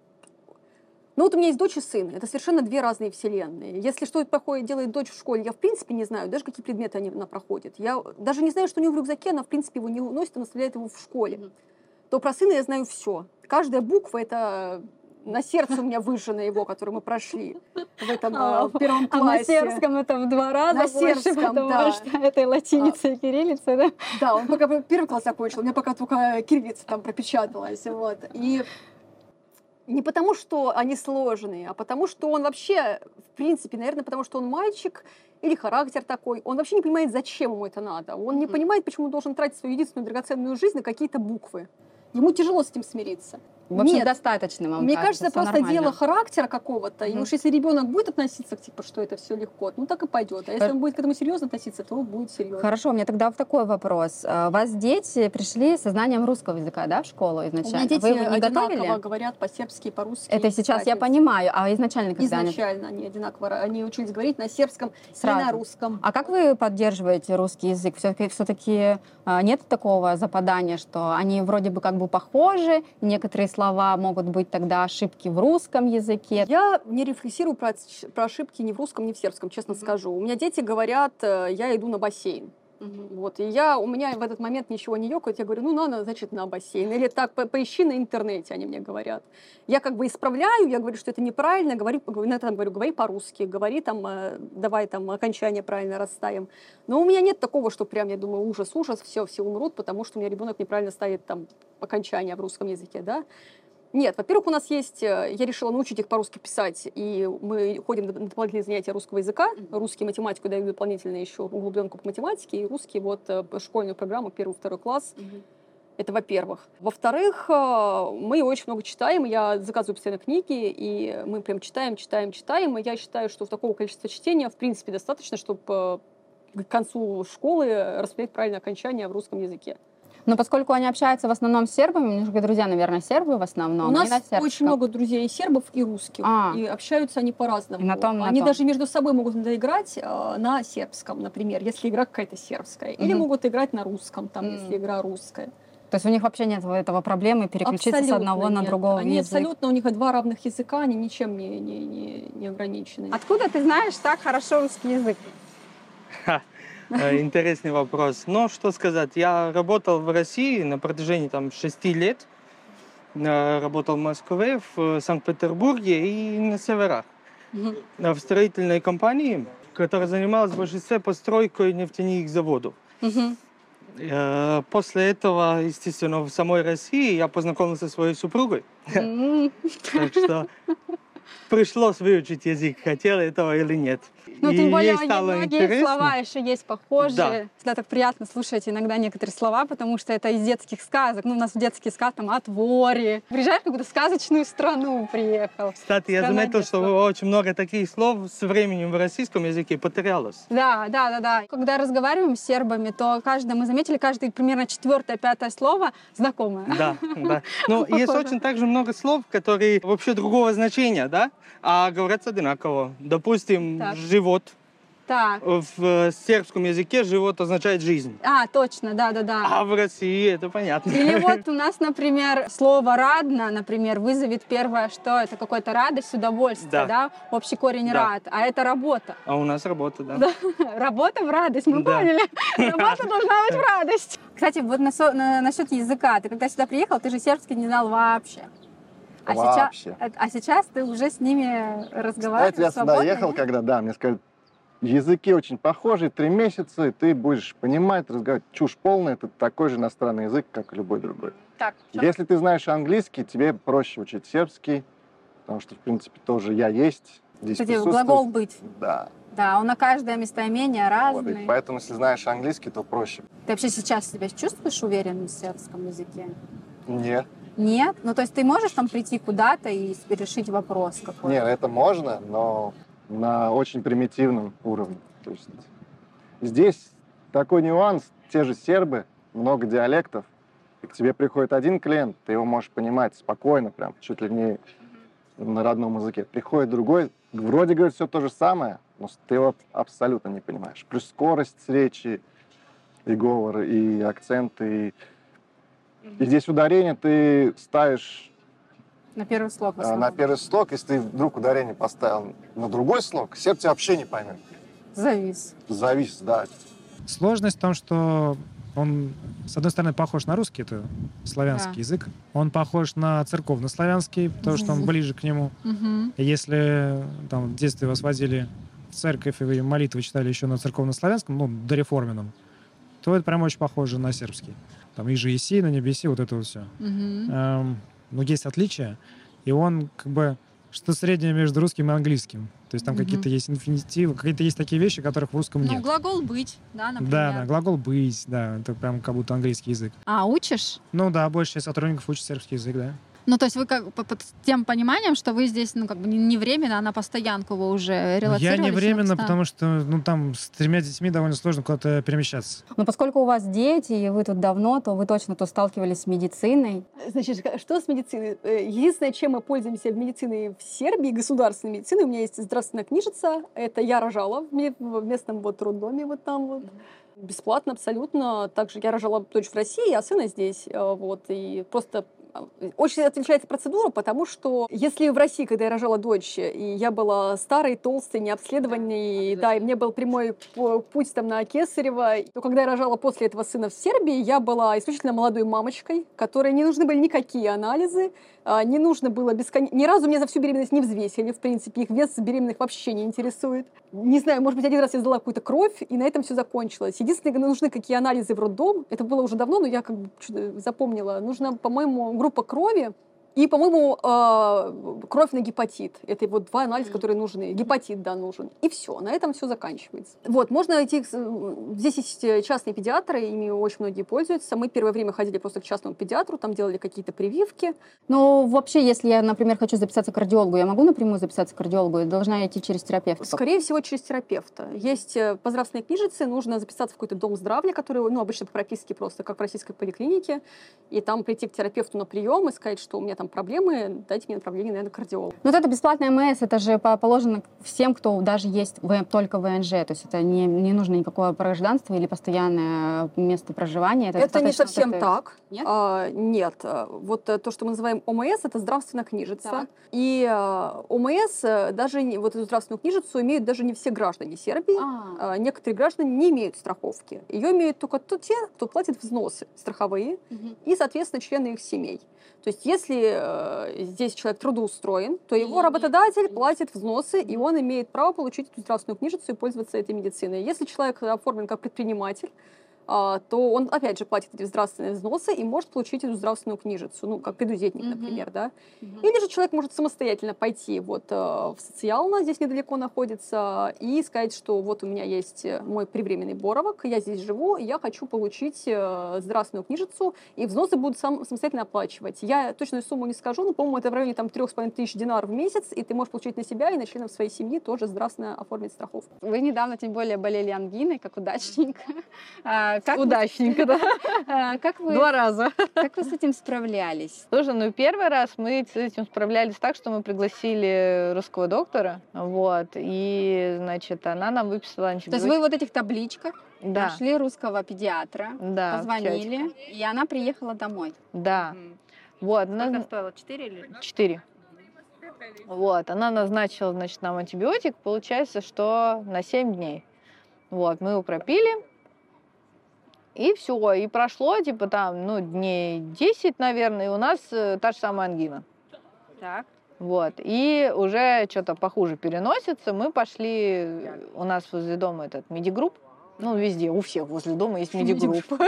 Ну вот у меня есть дочь и сын. Это совершенно две разные вселенные. Если что проходит, делает дочь в школе, я в принципе не знаю, даже какие предметы она проходит. Я даже не знаю, что у нее в рюкзаке, она в принципе его не уносит, она оставляет его в школе. То про сына я знаю все. Каждая буква это на сердце у меня выжжено его, который мы прошли в этом А, в первом а на классе. сербском это в два раза На больше, сербском, потому да. что это латиница и кириллица, да? Да, он пока первый класс закончил, у меня пока только кириллица там пропечаталась. Вот. И не потому, что они сложные, а потому, что он вообще, в принципе, наверное, потому что он мальчик или характер такой, он вообще не понимает, зачем ему это надо. Он не понимает, почему он должен тратить свою единственную драгоценную жизнь на какие-то буквы. Ему тяжело с этим смириться. В общем, Нет. достаточно вам Мне кажется, кажется, просто нормально. дело характера какого-то. И Мгм. уж если ребенок будет относиться к типа, что это все легко, ну так и пойдет. А если он будет к этому серьезно относиться, то будет серьезно. Хорошо, у меня тогда в такой вопрос. А, У вас дети пришли со знанием русского языка, да, в школу У изначально? меня дети Вы его не готовили? говорят по-сербски и по-русски. Это сейчас я понимаю, а изначально когда они... Изначально они одинаково, они учились говорить на сербском и Сразу. на русском. А как вы поддерживаете русский язык? Все-таки, все-таки нет такого западания, что они вроде бы как бы похожи, некоторые слова могут быть тогда ошибки в русском языке. Я не рефлексирую про, про ошибки ни в русском, ни в сербском, честно скажу. У меня дети говорят, э, я иду на бассейн. Вот, и я, у меня в этот момент ничего не ёкает, я говорю, ну, надо, значит, на бассейн. Или так, по- поищи на интернете, они мне говорят. Я как бы исправляю, я говорю, что это неправильно, говорю, говорю, ну, я там говорю, говори по-русски, говори там, э, давай там окончание правильно расставим. Но у меня нет такого, что прям, я думаю, ужас, ужас, все, все умрут, потому что у меня ребенок неправильно ставит там окончание в русском языке, да. Нет, во-первых, у нас есть, э, я решила научить их по-русски писать, и мы ходим на дополнительные занятия русского языка. Русский математику даю дополнительно еще углубленку по математике, и русский вот э, школьную программу первый, второй класс. Это во-первых. Во-вторых, э, мы очень много читаем, я заказываю постоянно книги, и мы прям читаем, читаем, читаем, и я считаю, что такого количества чтения, в принципе, достаточно, чтобы к концу школы рассмотреть правильное окончание в русском языке. Но поскольку они общаются в основном с сербами, у меня же друзья, наверное, сербы в основном. У нас на очень много друзей и сербов, и русских. А. И общаются они по-разному. На том, на они том. даже между собой могут играть э, на сербском, например, если игра какая-то сербская. Или Мгм. могут играть на русском, там, М. если игра русская. То есть у них вообще нет этого проблемы переключиться с Абсолютно одного на нет. другого Они язык. абсолютно, у них два равных языка, они ничем не, не, не, не ограничены. Откуда ты знаешь так хорошо русский язык? Ха, Интересный вопрос. Но что сказать, я работал в России на протяжении там шести лет. Э, Работал в Москве, в э, Санкт-Петербурге и на северах. Э, В строительной компании, которая занималась в большинстве постройкой нефтяных заводов. Э, После этого, естественно, в самой России я познакомился со своей супругой. Так что пришлось выучить язык, хотел этого или нет. Ну, И тем более, ей стало многие интересно. слова еще есть похожие. Да. Всегда так приятно слушать иногда некоторые слова, потому что это из детских сказок. Ну, у нас в детских сказках там «отвори». Приезжаешь в какую-то сказочную страну, приехал. Кстати, я заметил, что очень много таких слов с временем в российском языке потерялось. Да, да, да, да. Когда разговариваем с сербами, то каждый, мы заметили, каждый примерно четвертое, пятое слово знакомое. Да, да. Но есть Похоже. очень также много слов, которые вообще другого значения, да, а говорятся одинаково. Допустим, Так. живот. Так. В э, сербском языке живот означает жизнь. А, точно, да, да, да. А в России это понятно. Или вот у нас, например, слово «радно», например, вызовет первое, что это какая-то радость, удовольствие, Да. да, общий корень Да. «рад», а это работа. А у нас работа, да. Да. Работа в радость, мы Да. поняли. Работа должна быть в радость. Кстати, вот насчет языка. Ты когда сюда приехал, ты же сербский не знал вообще. А Вообще. сейчас, а, а сейчас ты уже с ними разговариваешь Кстати, я сюда ехал, нет? когда, да, мне сказали, языки очень похожи, три месяца, и ты будешь понимать, разговаривать. Чушь полная, это такой же иностранный язык, как и любой другой. Так, Если ты знаешь английский, тебе проще учить сербский, потому что, в принципе, тоже я есть. Здесь Кстати, глагол «быть». Да. Да, он на каждое местоимение Вот, разный. поэтому, если знаешь английский, то проще. Ты вообще сейчас себя чувствуешь уверенно в сербском языке? Нет. Нет? Ну, то есть ты можешь там прийти куда-то и решить вопрос какой-то? Нет, это можно, но на очень примитивном уровне. То есть здесь такой нюанс, те же сербы, много диалектов, и к тебе приходит один клиент, ты его можешь понимать спокойно, прям чуть ли не на родном языке. Приходит другой, вроде говорит все то же самое, но ты его абсолютно не понимаешь. Плюс скорость речи, и говор, и акценты, и, и здесь ударение ты ставишь На первый слог. А, на первый слог, если ты вдруг ударение поставил на другой слог, серб тебя вообще не поймет. Завис. Завис, да. Сложность в том, что он, с одной стороны, похож на русский, это славянский Да. язык. Он похож на церковно-славянский, потому что он ближе к нему. И Если там, в детстве вас водили в церковь, и вы молитвы читали еще на церковно-славянском, ну, дореформенном, то это прям очень похоже на сербский. Там и же Иси, на небеси, вот это вот все. Мгм. Эм, но есть отличия, и он как бы что среднее между русским и английским. То есть там Мгм. какие-то есть инфинитивы, какие-то есть такие вещи, которых в русском Ну, нет. глагол быть, да, например. Да, да, глагол быть, да, это прям как будто английский язык. А, учишь? Ну да, большая часть сотрудников учат сербский язык, да. Ну, то есть вы как по- под тем пониманием, что вы здесь, ну, как бы не, не временно, а на постоянку вы уже Я релацировались? не на временно, постоянку? потому что, ну, там с тремя детьми довольно сложно куда-то перемещаться. Но поскольку у вас дети, и вы тут давно, то вы точно то сталкивались с медициной. Значит, что с медициной? Э, Единственное, чем мы пользуемся в медицине в Сербии, государственной медициной, у меня есть здравственная книжица, это я рожала в ме- в местном вот роддоме вот там вот. Бесплатно абсолютно. Также я рожала дочь в России, а сына здесь. э, Вот, и просто очень отличается процедура, потому что если в России, когда я рожала дочь, и я была старой, толстой, необследованной, да, и мне был прямой путь там на Кесарева, то когда я рожала после этого сына в Сербии, я была исключительно молодой мамочкой, которой не нужны были никакие анализы, а, не нужно было бесконечно... Ни разу мне за всю беременность не взвесили, в принципе, их вес беременных вообще не интересует. Не знаю, может быть, один раз я сдала какую-то кровь, и на этом все закончилось. Единственное, нужны какие анализы в роддом, это было уже давно, но я как бы запомнила, нужна, по-моему, группа крови, и, по-моему, э, кровь на гепатит. Это вот два анализа, которые нужны. Гепатит, да, нужен. И все, на этом все заканчивается. Вот, можно идти... к с- Здесь есть э, частные педиатры, ими очень многие пользуются. Мы первое время ходили просто к частному педиатру, там делали какие-то прививки. Но вообще, если я, например, хочу записаться к кардиологу, я могу напрямую записаться к кардиологу? Или должна идти через терапевта? Скорее всего, через терапевта. Есть э, по здравственной книжице, нужно записаться в какой-то дом здравия, который, ну, обычно по прописке просто, как в российской поликлинике, и там прийти к терапевту на прием и сказать, что у меня там проблемы, дайте мне направление, наверное, к кардиологу. Ну, вот это бесплатная МС, это же по- положено всем, кто даже есть в- только ВНЖ. То есть это не, не нужно никакого гражданства или постоянное место проживания. Это, Это, не совсем это- так. Нет? А, нет. А, Вот э, то, что мы называем ОМС, это здравственная книжица. Так. И а, ОМС, э, даже вот эту здравственную книжицу имеют даже не все граждане Сербии. А, Некоторые граждане не имеют страховки. Ее имеют только то- те, кто платит взносы страховые и, соответственно, члены их семей. То есть, если э, здесь человек трудоустроен, то его работодатель платит взносы, и он имеет право получить эту здравственную книжицу и пользоваться этой медициной. Если человек оформлен как предприниматель, то он, опять же, платит эти здравственные взносы и может получить эту здравственную книжицу, ну, как предузетник, например, да. Или же человек может самостоятельно пойти вот э, в социално, здесь недалеко находится, и сказать, что вот у меня есть э, мой привременный боровок, я здесь живу, я хочу получить э, здравственную книжицу, и взносы будут сам, самостоятельно оплачивать. Я точную сумму не скажу, но, по-моему, это в районе там 3,5 тысяч динаров в месяц, и ты можешь получить на себя и на членов своей семьи тоже здравственно оформить страховку. Вы недавно, тем более, болели ангиной, как удачненько. А, как вы- Удачненько, да. А, Как вы... Два раза. Как вы с этим справлялись? Слушай, ну первый раз мы с этим справлялись так, что мы пригласили русского доктора, вот, и, значит, она нам выписала То есть вы вот этих табличках Да. нашли русского педиатра, Да, позвонили, и она приехала домой. Да. Вот, Сколько на- стоило? Четыре или? Четыре. Вот, она назначила, значит, нам антибиотик, получается, что на 7 дней. Вот, мы его пропили, и все, и прошло, типа, там, ну, дней 10, наверное, и у нас э, та же самая ангина. Так. Вот, и уже что-то похуже переносится, мы пошли, у нас возле дома этот MediGroup, ну, везде, у всех возле дома есть MediGroup.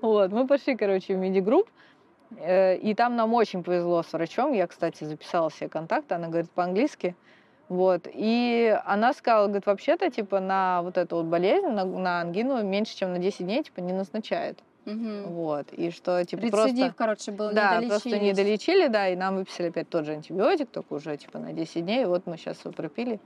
Вот, мы пошли, короче, в MediGroup, э, и там нам очень повезло с врачом. Я, кстати, записала все контакты, она говорит по-английски. Вот, и она сказала, говорит, вообще-то, типа, на вот эту вот болезнь, на, на ангину меньше, чем на 10 дней, типа, не назначает. Вот, и что, типа, Рецидив, просто... короче, был, Да, просто не долечили, да, и нам выписали опять тот же антибиотик, только уже, типа, на 10 дней, и вот мы сейчас его пропили.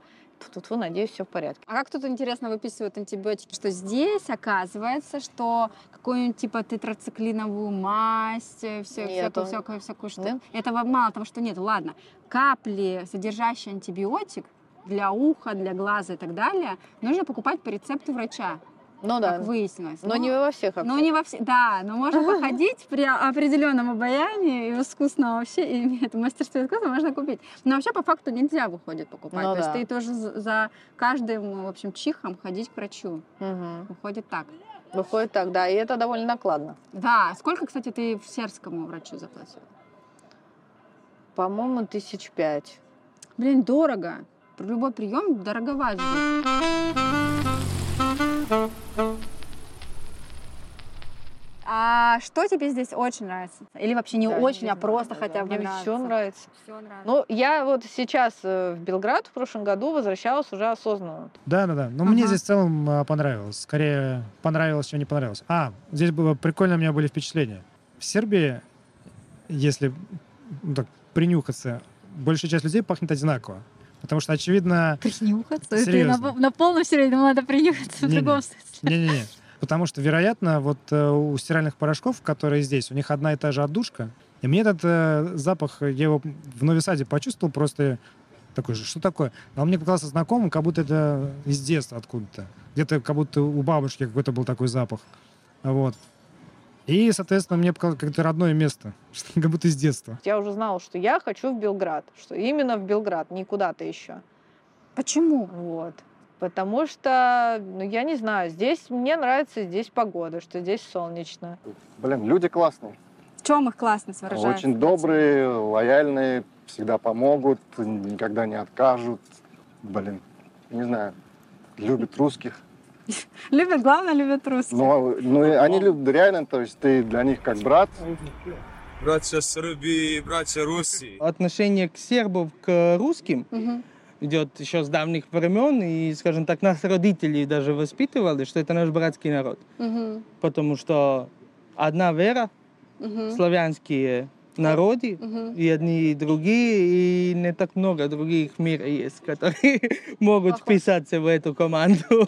Тут, надеюсь, все в порядке. А как тут интересно выписывают антибиотики, что здесь оказывается, что какую-нибудь типа тетрациклиновую мазь, все, всякую, всякую, всякую штуку. Этого мало того, что нет. Ладно, капли, содержащие антибиотик для уха, для глаза и так далее, нужно покупать по рецепту врача. Ну да. как выяснилось. Но не во всех Ну, не во всех, да, но можно походить при определенном обаянии и искусно вообще, и это мастерство искусства можно купить. Но вообще по факту нельзя выходит покупать. Ну То есть да. ты тоже за каждым, в общем, чихом ходить к врачу. Мгм. Выходит так. Выходит так, да, и это довольно накладно. Да, сколько, кстати, ты в сербскому врачу заплатила? По-моему, тысяч пять. Блин, дорого. Любой прием дороговат здесь. А что тебе здесь очень нравится? Или вообще не Да, очень, не а просто да, хотя бы Мне нравится? все нравится. Всё нравится. Ну, я вот сейчас э, в Белград в прошлом году возвращалась уже осознанно. Да, да, да. Но мне Ага. здесь в целом а, понравилось. Скорее, понравилось, чем не понравилось. А, здесь было прикольно, у меня были впечатления. В Сербии, если ну, так, принюхаться, большая часть людей пахнет одинаково. Потому что, очевидно... Принюхаться? Ты Серьезно. на, на полном серьезе надо принюхаться в Не-не. другом смысле. Не-не-не. Потому что, вероятно, вот э, у стиральных порошков, которые здесь, у них одна и та же отдушка. И мне этот э, запах, я его в Новисаде почувствовал просто такой же, что такое? А он мне показался знакомым, как будто это из детства откуда-то. Где-то как будто у бабушки какой-то был такой запах. Вот. И, соответственно, мне показалось как-то родное место, как будто из детства. Я уже знала, что я хочу в Белград, что именно в Белград, не куда-то еще. Почему? Вот. Потому что, ну, я не знаю, здесь мне нравится здесь погода, что здесь солнечно. Блин, люди классные. В чем их классность выражается? Очень добрые, лояльные, всегда помогут, никогда не откажут. Блин, не знаю, любят русских. Любят, главное, любят русских. Ну, и они любят реально, то есть ты для них как брат. Братья Сербии, братья Руси. Отношение к сербам, к русским Мгм. идет еще с давних времен, и, скажем так, нас родители даже воспитывали, что это наш братский народ. Мгм. Потому что одна вера, Мгм. славянские народы, Мгм. и одни, и другие, и не так много других в мире есть, которые могут вписаться в эту команду.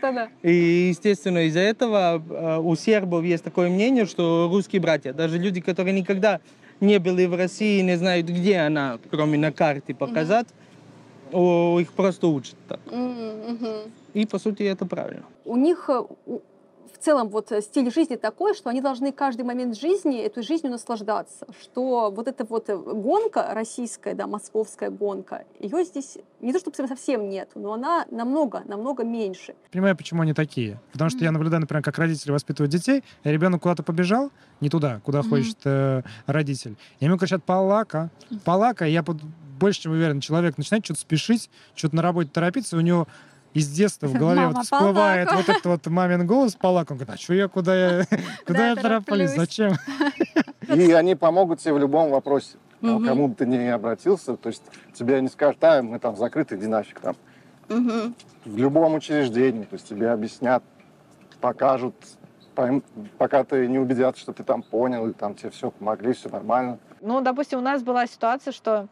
Да. И, естественно, из-за этого э, у сербов есть такое мнение, что русские братья, даже люди, которые никогда не были в России, не знают, где она, кроме на карте показать, их просто учат так. И, по сути, это правильно. у них э, в целом вот э, стиль жизни такой, что они должны каждый момент жизни этой жизнью наслаждаться. Что вот эта вот э, гонка российская, да, московская гонка, ее здесь не то чтобы совсем нет, но она намного, намного меньше. Понимаю, почему они такие. Потому что я наблюдаю, например, как родители воспитывают детей, и ребенок куда-то побежал, не туда, куда Мгм. хочет э, родитель. И ему кричат «палака», «палака», и я под- больше чем уверен, человек начинает что-то спешить, что-то на работе торопиться, у него из детства в голове Мама, вот всплывает вот этот вот мамин голос «палака». Он говорит, а что я, куда я, куда я тороплюсь, зачем? И они помогут тебе в любом вопросе. Мгм. Кому бы ты ни обратился, то есть тебе не скажут, а, мы там закрыты, иди нафиг там. Мгм. В любом учреждении, то есть тебе объяснят, покажут, пойм- пока ты не убедят, что ты там понял, и там тебе все помогли, все нормально. Ну, допустим, у нас была ситуация, что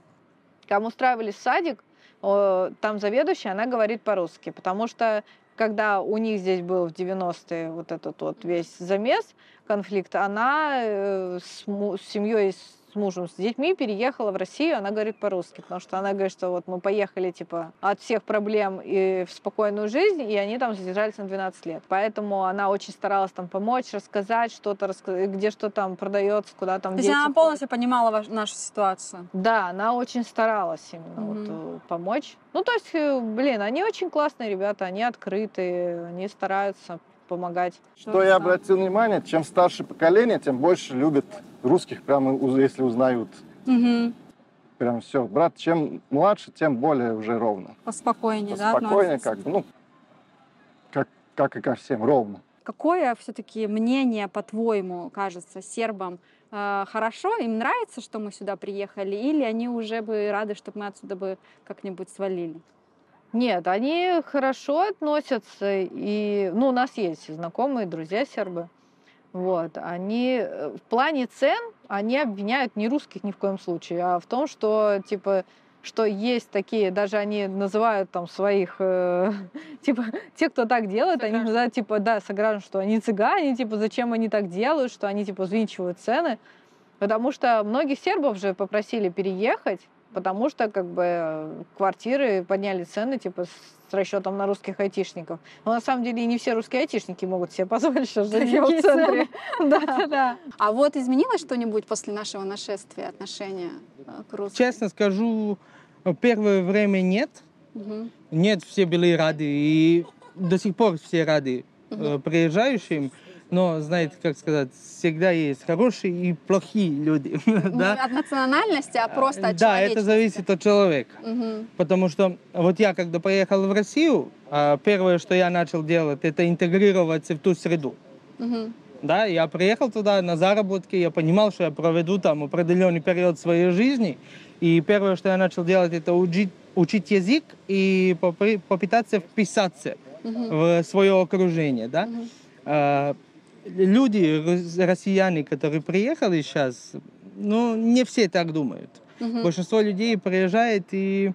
когда мы устраивали садик, там заведующая, она говорит по-русски, потому что когда у них здесь был в 90-е вот этот вот весь замес, конфликт, она э, с, семьей, мужем, с детьми переехала в Россию, она говорит по-русски, потому что она говорит, что вот мы поехали, типа, от всех проблем и в спокойную жизнь, и они там задержались на 12 лет. Поэтому она очень старалась там помочь, рассказать что-то, где что там продается, куда там То есть она полностью понимала ваш- нашу ситуацию. да, она очень старалась именно вот, э, помочь. Ну, то есть, э, блин, они очень классные ребята, они открытые, они стараются помогать. Что я обратил внимание, чем старше поколение, тем больше любят русских, прямо если узнают. Мгм. Прям все. Брат, чем младше, тем более уже ровно. Поспокойнее, да, Спокойнее, относится? как бы, ну, как, как и ко всем, ровно. Какое все-таки мнение, по-твоему, кажется сербам э, хорошо? Им нравится, что мы сюда приехали? Или они уже бы рады, чтобы мы отсюда бы как-нибудь свалили? Нет, они хорошо относятся, и, ну, у нас есть знакомые, друзья сербы, вот, они э, в плане цен, они обвиняют не русских ни в коем случае, а в том, что, типа, что есть такие, даже они называют там своих, э, типа, те, кто так делает, они называют, типа, да, сограждан, что они цыгане, типа, зачем они так делают, что они, типа, взвинчивают цены, потому что многих сербов же попросили переехать, потому что как бы квартиры подняли цены типа с расчетом на русских айтишников. Но на самом деле и не все русские айтишники могут себе позволить сейчас жилье в центре. Да, да. А вот изменилось что-нибудь после нашего нашествия отношения э, к русским? Честно скажу, первое время нет. Нет, все были рады. И до сих пор все рады э, приезжающим. Но, знаете, как сказать, всегда есть хорошие и плохие люди. Не от национальности, а просто от Да, это зависит от человека. Мгм. Потому что вот я, когда поехал в Россию, а, первое, что я начал делать, это интегрироваться в ту среду. Мгм. Да, я приехал туда на заработки, я понимал, что я проведу там определенный период своей жизни. И первое, что я начал делать, это учить, учить язык и попы- попытаться вписаться Мгм. в свое окружение. Да? А, люди, рос- россияне, которые приехали сейчас, ну, не все так думают. Мгм. Большинство людей приезжает и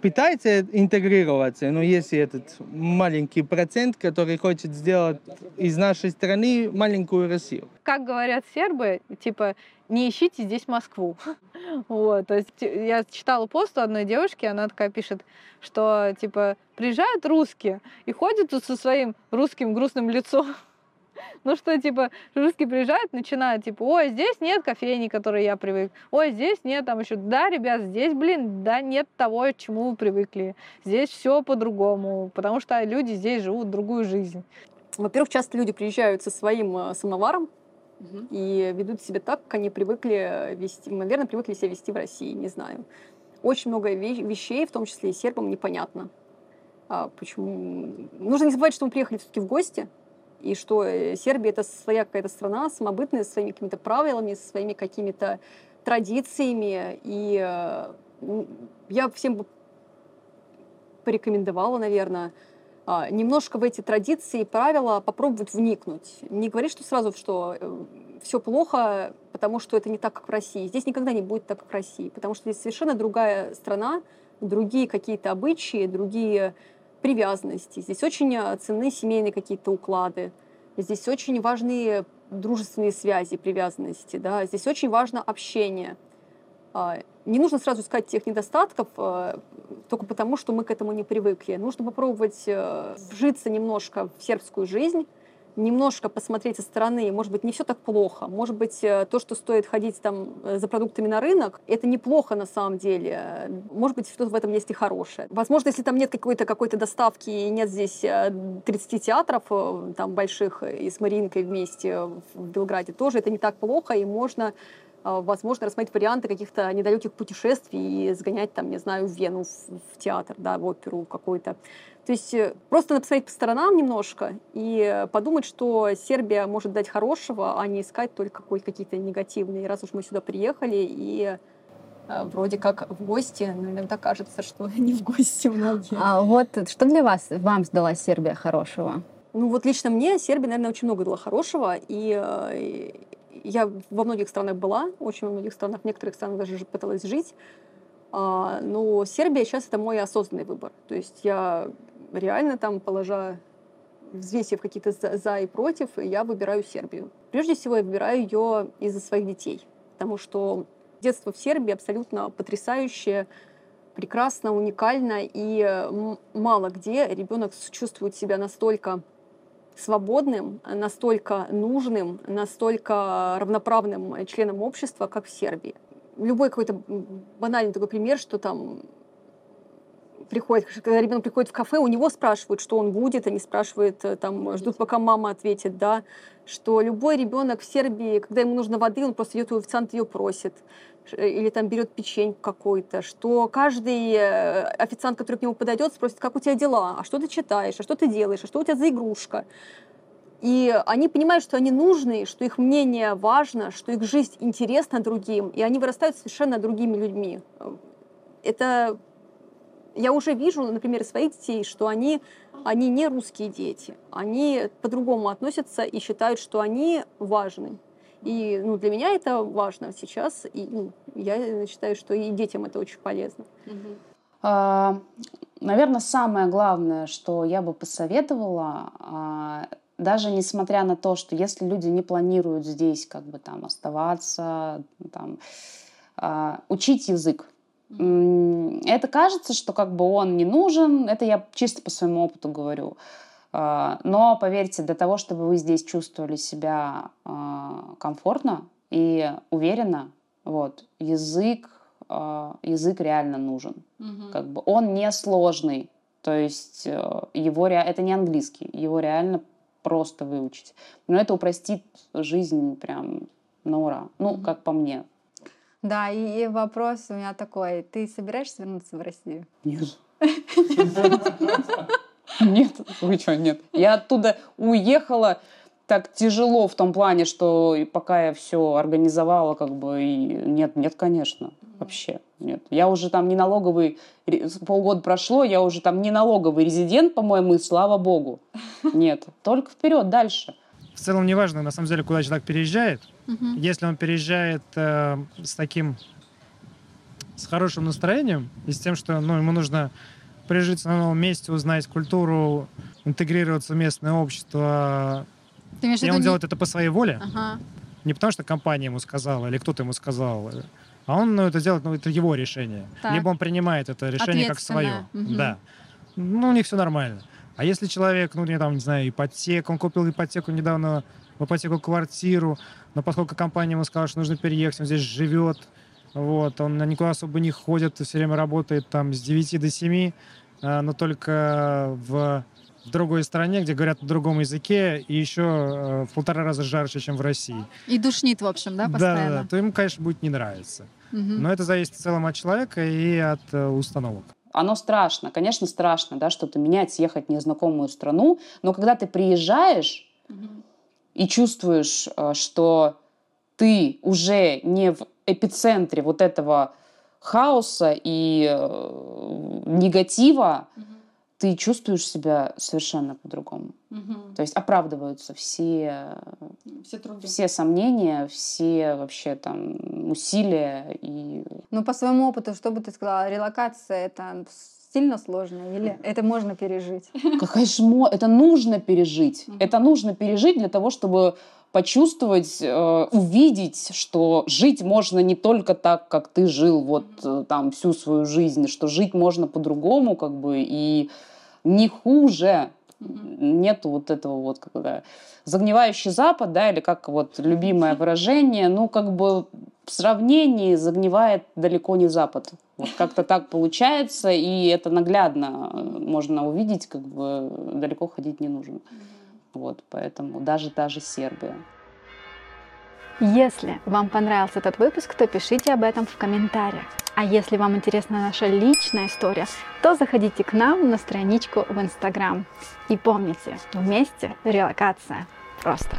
пытается интегрироваться, но есть этот маленький процент, который хочет сделать из нашей страны маленькую Россию. Как говорят сербы, типа, не ищите здесь Москву. Вот, то есть я читала пост у одной девушки, она такая пишет, что, типа, приезжают русские и ходят тут со своим русским грустным лицом. Ну что, типа, русские приезжают, начинают, типа, ой, здесь нет кофейни, к которой я привык. Ой, здесь нет там еще. Да, ребят, здесь, блин, да, нет того, к чему вы привыкли. Здесь все по-другому, потому что люди здесь живут другую жизнь. Во-первых, часто люди приезжают со своим э, самоваром и ведут себя так, как они привыкли вести, наверное, привыкли себя вести в России, не знаю. Очень много ве- вещей, в том числе и сербам, непонятно. А почему? Нужно не забывать, что мы приехали все-таки в гости, и что э, Сербия это своя какая-то страна, самобытная, со своими какими-то правилами, со своими какими-то традициями. И э, я всем бы порекомендовала, наверное, а, немножко в эти традиции и правила попробовать вникнуть. Не говорить, что сразу, что все плохо, потому что это не так, как в России. Здесь никогда не будет так, как в России, потому что здесь совершенно другая страна, другие какие-то обычаи, другие привязанности. Здесь очень э, ценны семейные какие-то уклады. Здесь очень важны дружественные связи, привязанности. Да? Здесь очень важно общение. А, Не нужно сразу искать тех недостатков э, только потому, что мы к этому не привыкли. Нужно попробовать э, вжиться немножко в сербскую жизнь, немножко посмотреть со стороны. Может быть, не все так плохо. Может быть, э, то, что стоит ходить там э, за продуктами на рынок, это неплохо на самом деле. Может быть, что-то в этом есть и хорошее. Возможно, если там нет какой-то какой-то доставки и нет здесь э, 30 театров э, там больших и с Маринкой вместе в Белграде, тоже это не так плохо, и можно возможно, рассмотреть варианты каких-то недалеких путешествий и сгонять там, не знаю, в Вену, в, в театр, да, в оперу какой-то. То есть э, просто посмотреть по сторонам немножко и э, подумать, что Сербия может дать хорошего, а не искать только какие-то негативные. Раз уж мы сюда приехали и э, вроде как в гости, но иногда кажется, что не в гости многие. А вот что для вас, вам сдала Сербия хорошего? Ну вот лично мне Сербия, наверное, очень много дала хорошего, и я во многих странах была, очень во многих странах, в некоторых странах даже пыталась жить, А, но Сербия сейчас это мой осознанный выбор. То есть я реально там, положа, взвесив какие-то за, за и против, я выбираю Сербию. Прежде всего, я выбираю ее из-за своих детей, потому что детство в Сербии абсолютно потрясающее, прекрасно, уникально, и э, мало где ребенок чувствует себя настолько свободным, настолько нужным, настолько равноправным членом общества, как в Сербии. Любой какой-то банальный такой пример, что там приходит, когда ребенок приходит в кафе, у него спрашивают, что он будет, они спрашивают, э, там, ждут, пока мама ответит, да, что любой ребенок в Сербии, когда ему нужно воды, он просто идет у официанта ее просит, или там берет печеньку какой-то, что каждый э, официант, который к нему подойдет, спросит, как у тебя дела, а что ты читаешь, а что ты делаешь, а что у тебя за игрушка. И они понимают, что они нужны, что их мнение важно, что их жизнь интересна другим, и они вырастают совершенно другими людьми. Это я уже вижу на примере своих детей, что они, они не русские дети. Они по-другому относятся и считают, что они важны. И ну, для меня это важно сейчас. И ну, я считаю, что и детям это очень полезно. А, Наверное, самое главное, что я бы посоветовала, а, даже несмотря на то, что если люди не планируют здесь как бы там оставаться, там, а, учить язык. Это кажется, что как бы он не нужен, это я чисто по своему опыту говорю. А, Но поверьте, для того, чтобы вы здесь чувствовали себя а, комфортно и уверенно, вот, язык, а, язык реально нужен. Как бы он не сложный, то есть э, его ре- это не английский, его реально просто выучить. Но это упростит жизнь прям на ура. Ну, как по мне. Да, и, и вопрос у меня такой. Ты собираешься вернуться в Россию? Нет. Нет, вы что, нет. Я оттуда уехала так тяжело в том плане, что пока я все организовала, как бы, и нет, нет, конечно, вообще нет. Я уже там не налоговый, полгода прошло, я уже там не налоговый резидент, по-моему, и слава богу. Нет, только вперед, дальше. В целом неважно, на самом деле, куда человек переезжает. Мгм. Если он переезжает э, с таким, с хорошим настроением и с тем, что ну, ему нужно прижиться на новом месте, узнать культуру, интегрироваться в местное общество, Ты имеешь и он не- делает это по своей воле, Ага. не потому что компания ему сказала или кто-то ему сказал, а он ну, это делает, ну, это его решение. Так. Либо он принимает это решение как свое. Мгм. Да. Ну, у них все нормально. А если человек, ну, него там, не знаю, ипотека, он купил ипотеку недавно, в ипотеку квартиру, но поскольку компания ему сказала, что нужно переехать, он здесь живет, вот, он никуда особо не ходит, все время работает там с 9 до 7, а, но только в в другой стране, где говорят на другом языке, и еще э, в полтора раза жарче, чем в России. И душнит, в общем, да, постоянно? да, да, то ему, конечно, будет не нравиться. Мгм. Но это зависит в целом от человека и от э, установок. Оно страшно, конечно, страшно, да, что-то менять, ехать в незнакомую страну, но когда ты приезжаешь и чувствуешь, э, что ты уже не в эпицентре вот этого хаоса и э, негатива, ты чувствуешь себя совершенно по-другому. То есть оправдываются все, Все труды. все сомнения, все вообще там усилия и Ну, по своему опыту, что бы ты сказала, релокация это сильно сложно или это можно пережить? Какая же мо- Это нужно пережить. Это нужно пережить для того, чтобы почувствовать, э, увидеть, что жить можно не только так, как ты жил вот э, там всю свою жизнь, что жить можно по-другому, как бы, и не хуже. Нету вот этого вот когда загнивающий Запад, да, или как вот любимое выражение, ну как бы в сравнении загнивает далеко не Запад. Вот как-то так получается, и это наглядно э, можно увидеть, как бы далеко ходить не нужно. Вот, поэтому даже та же Сербия. Если вам понравился этот выпуск, то пишите об этом в комментариях. А если вам интересна наша личная история, то заходите к нам на страничку в Инстаграм. И помните, вместе релокация просто.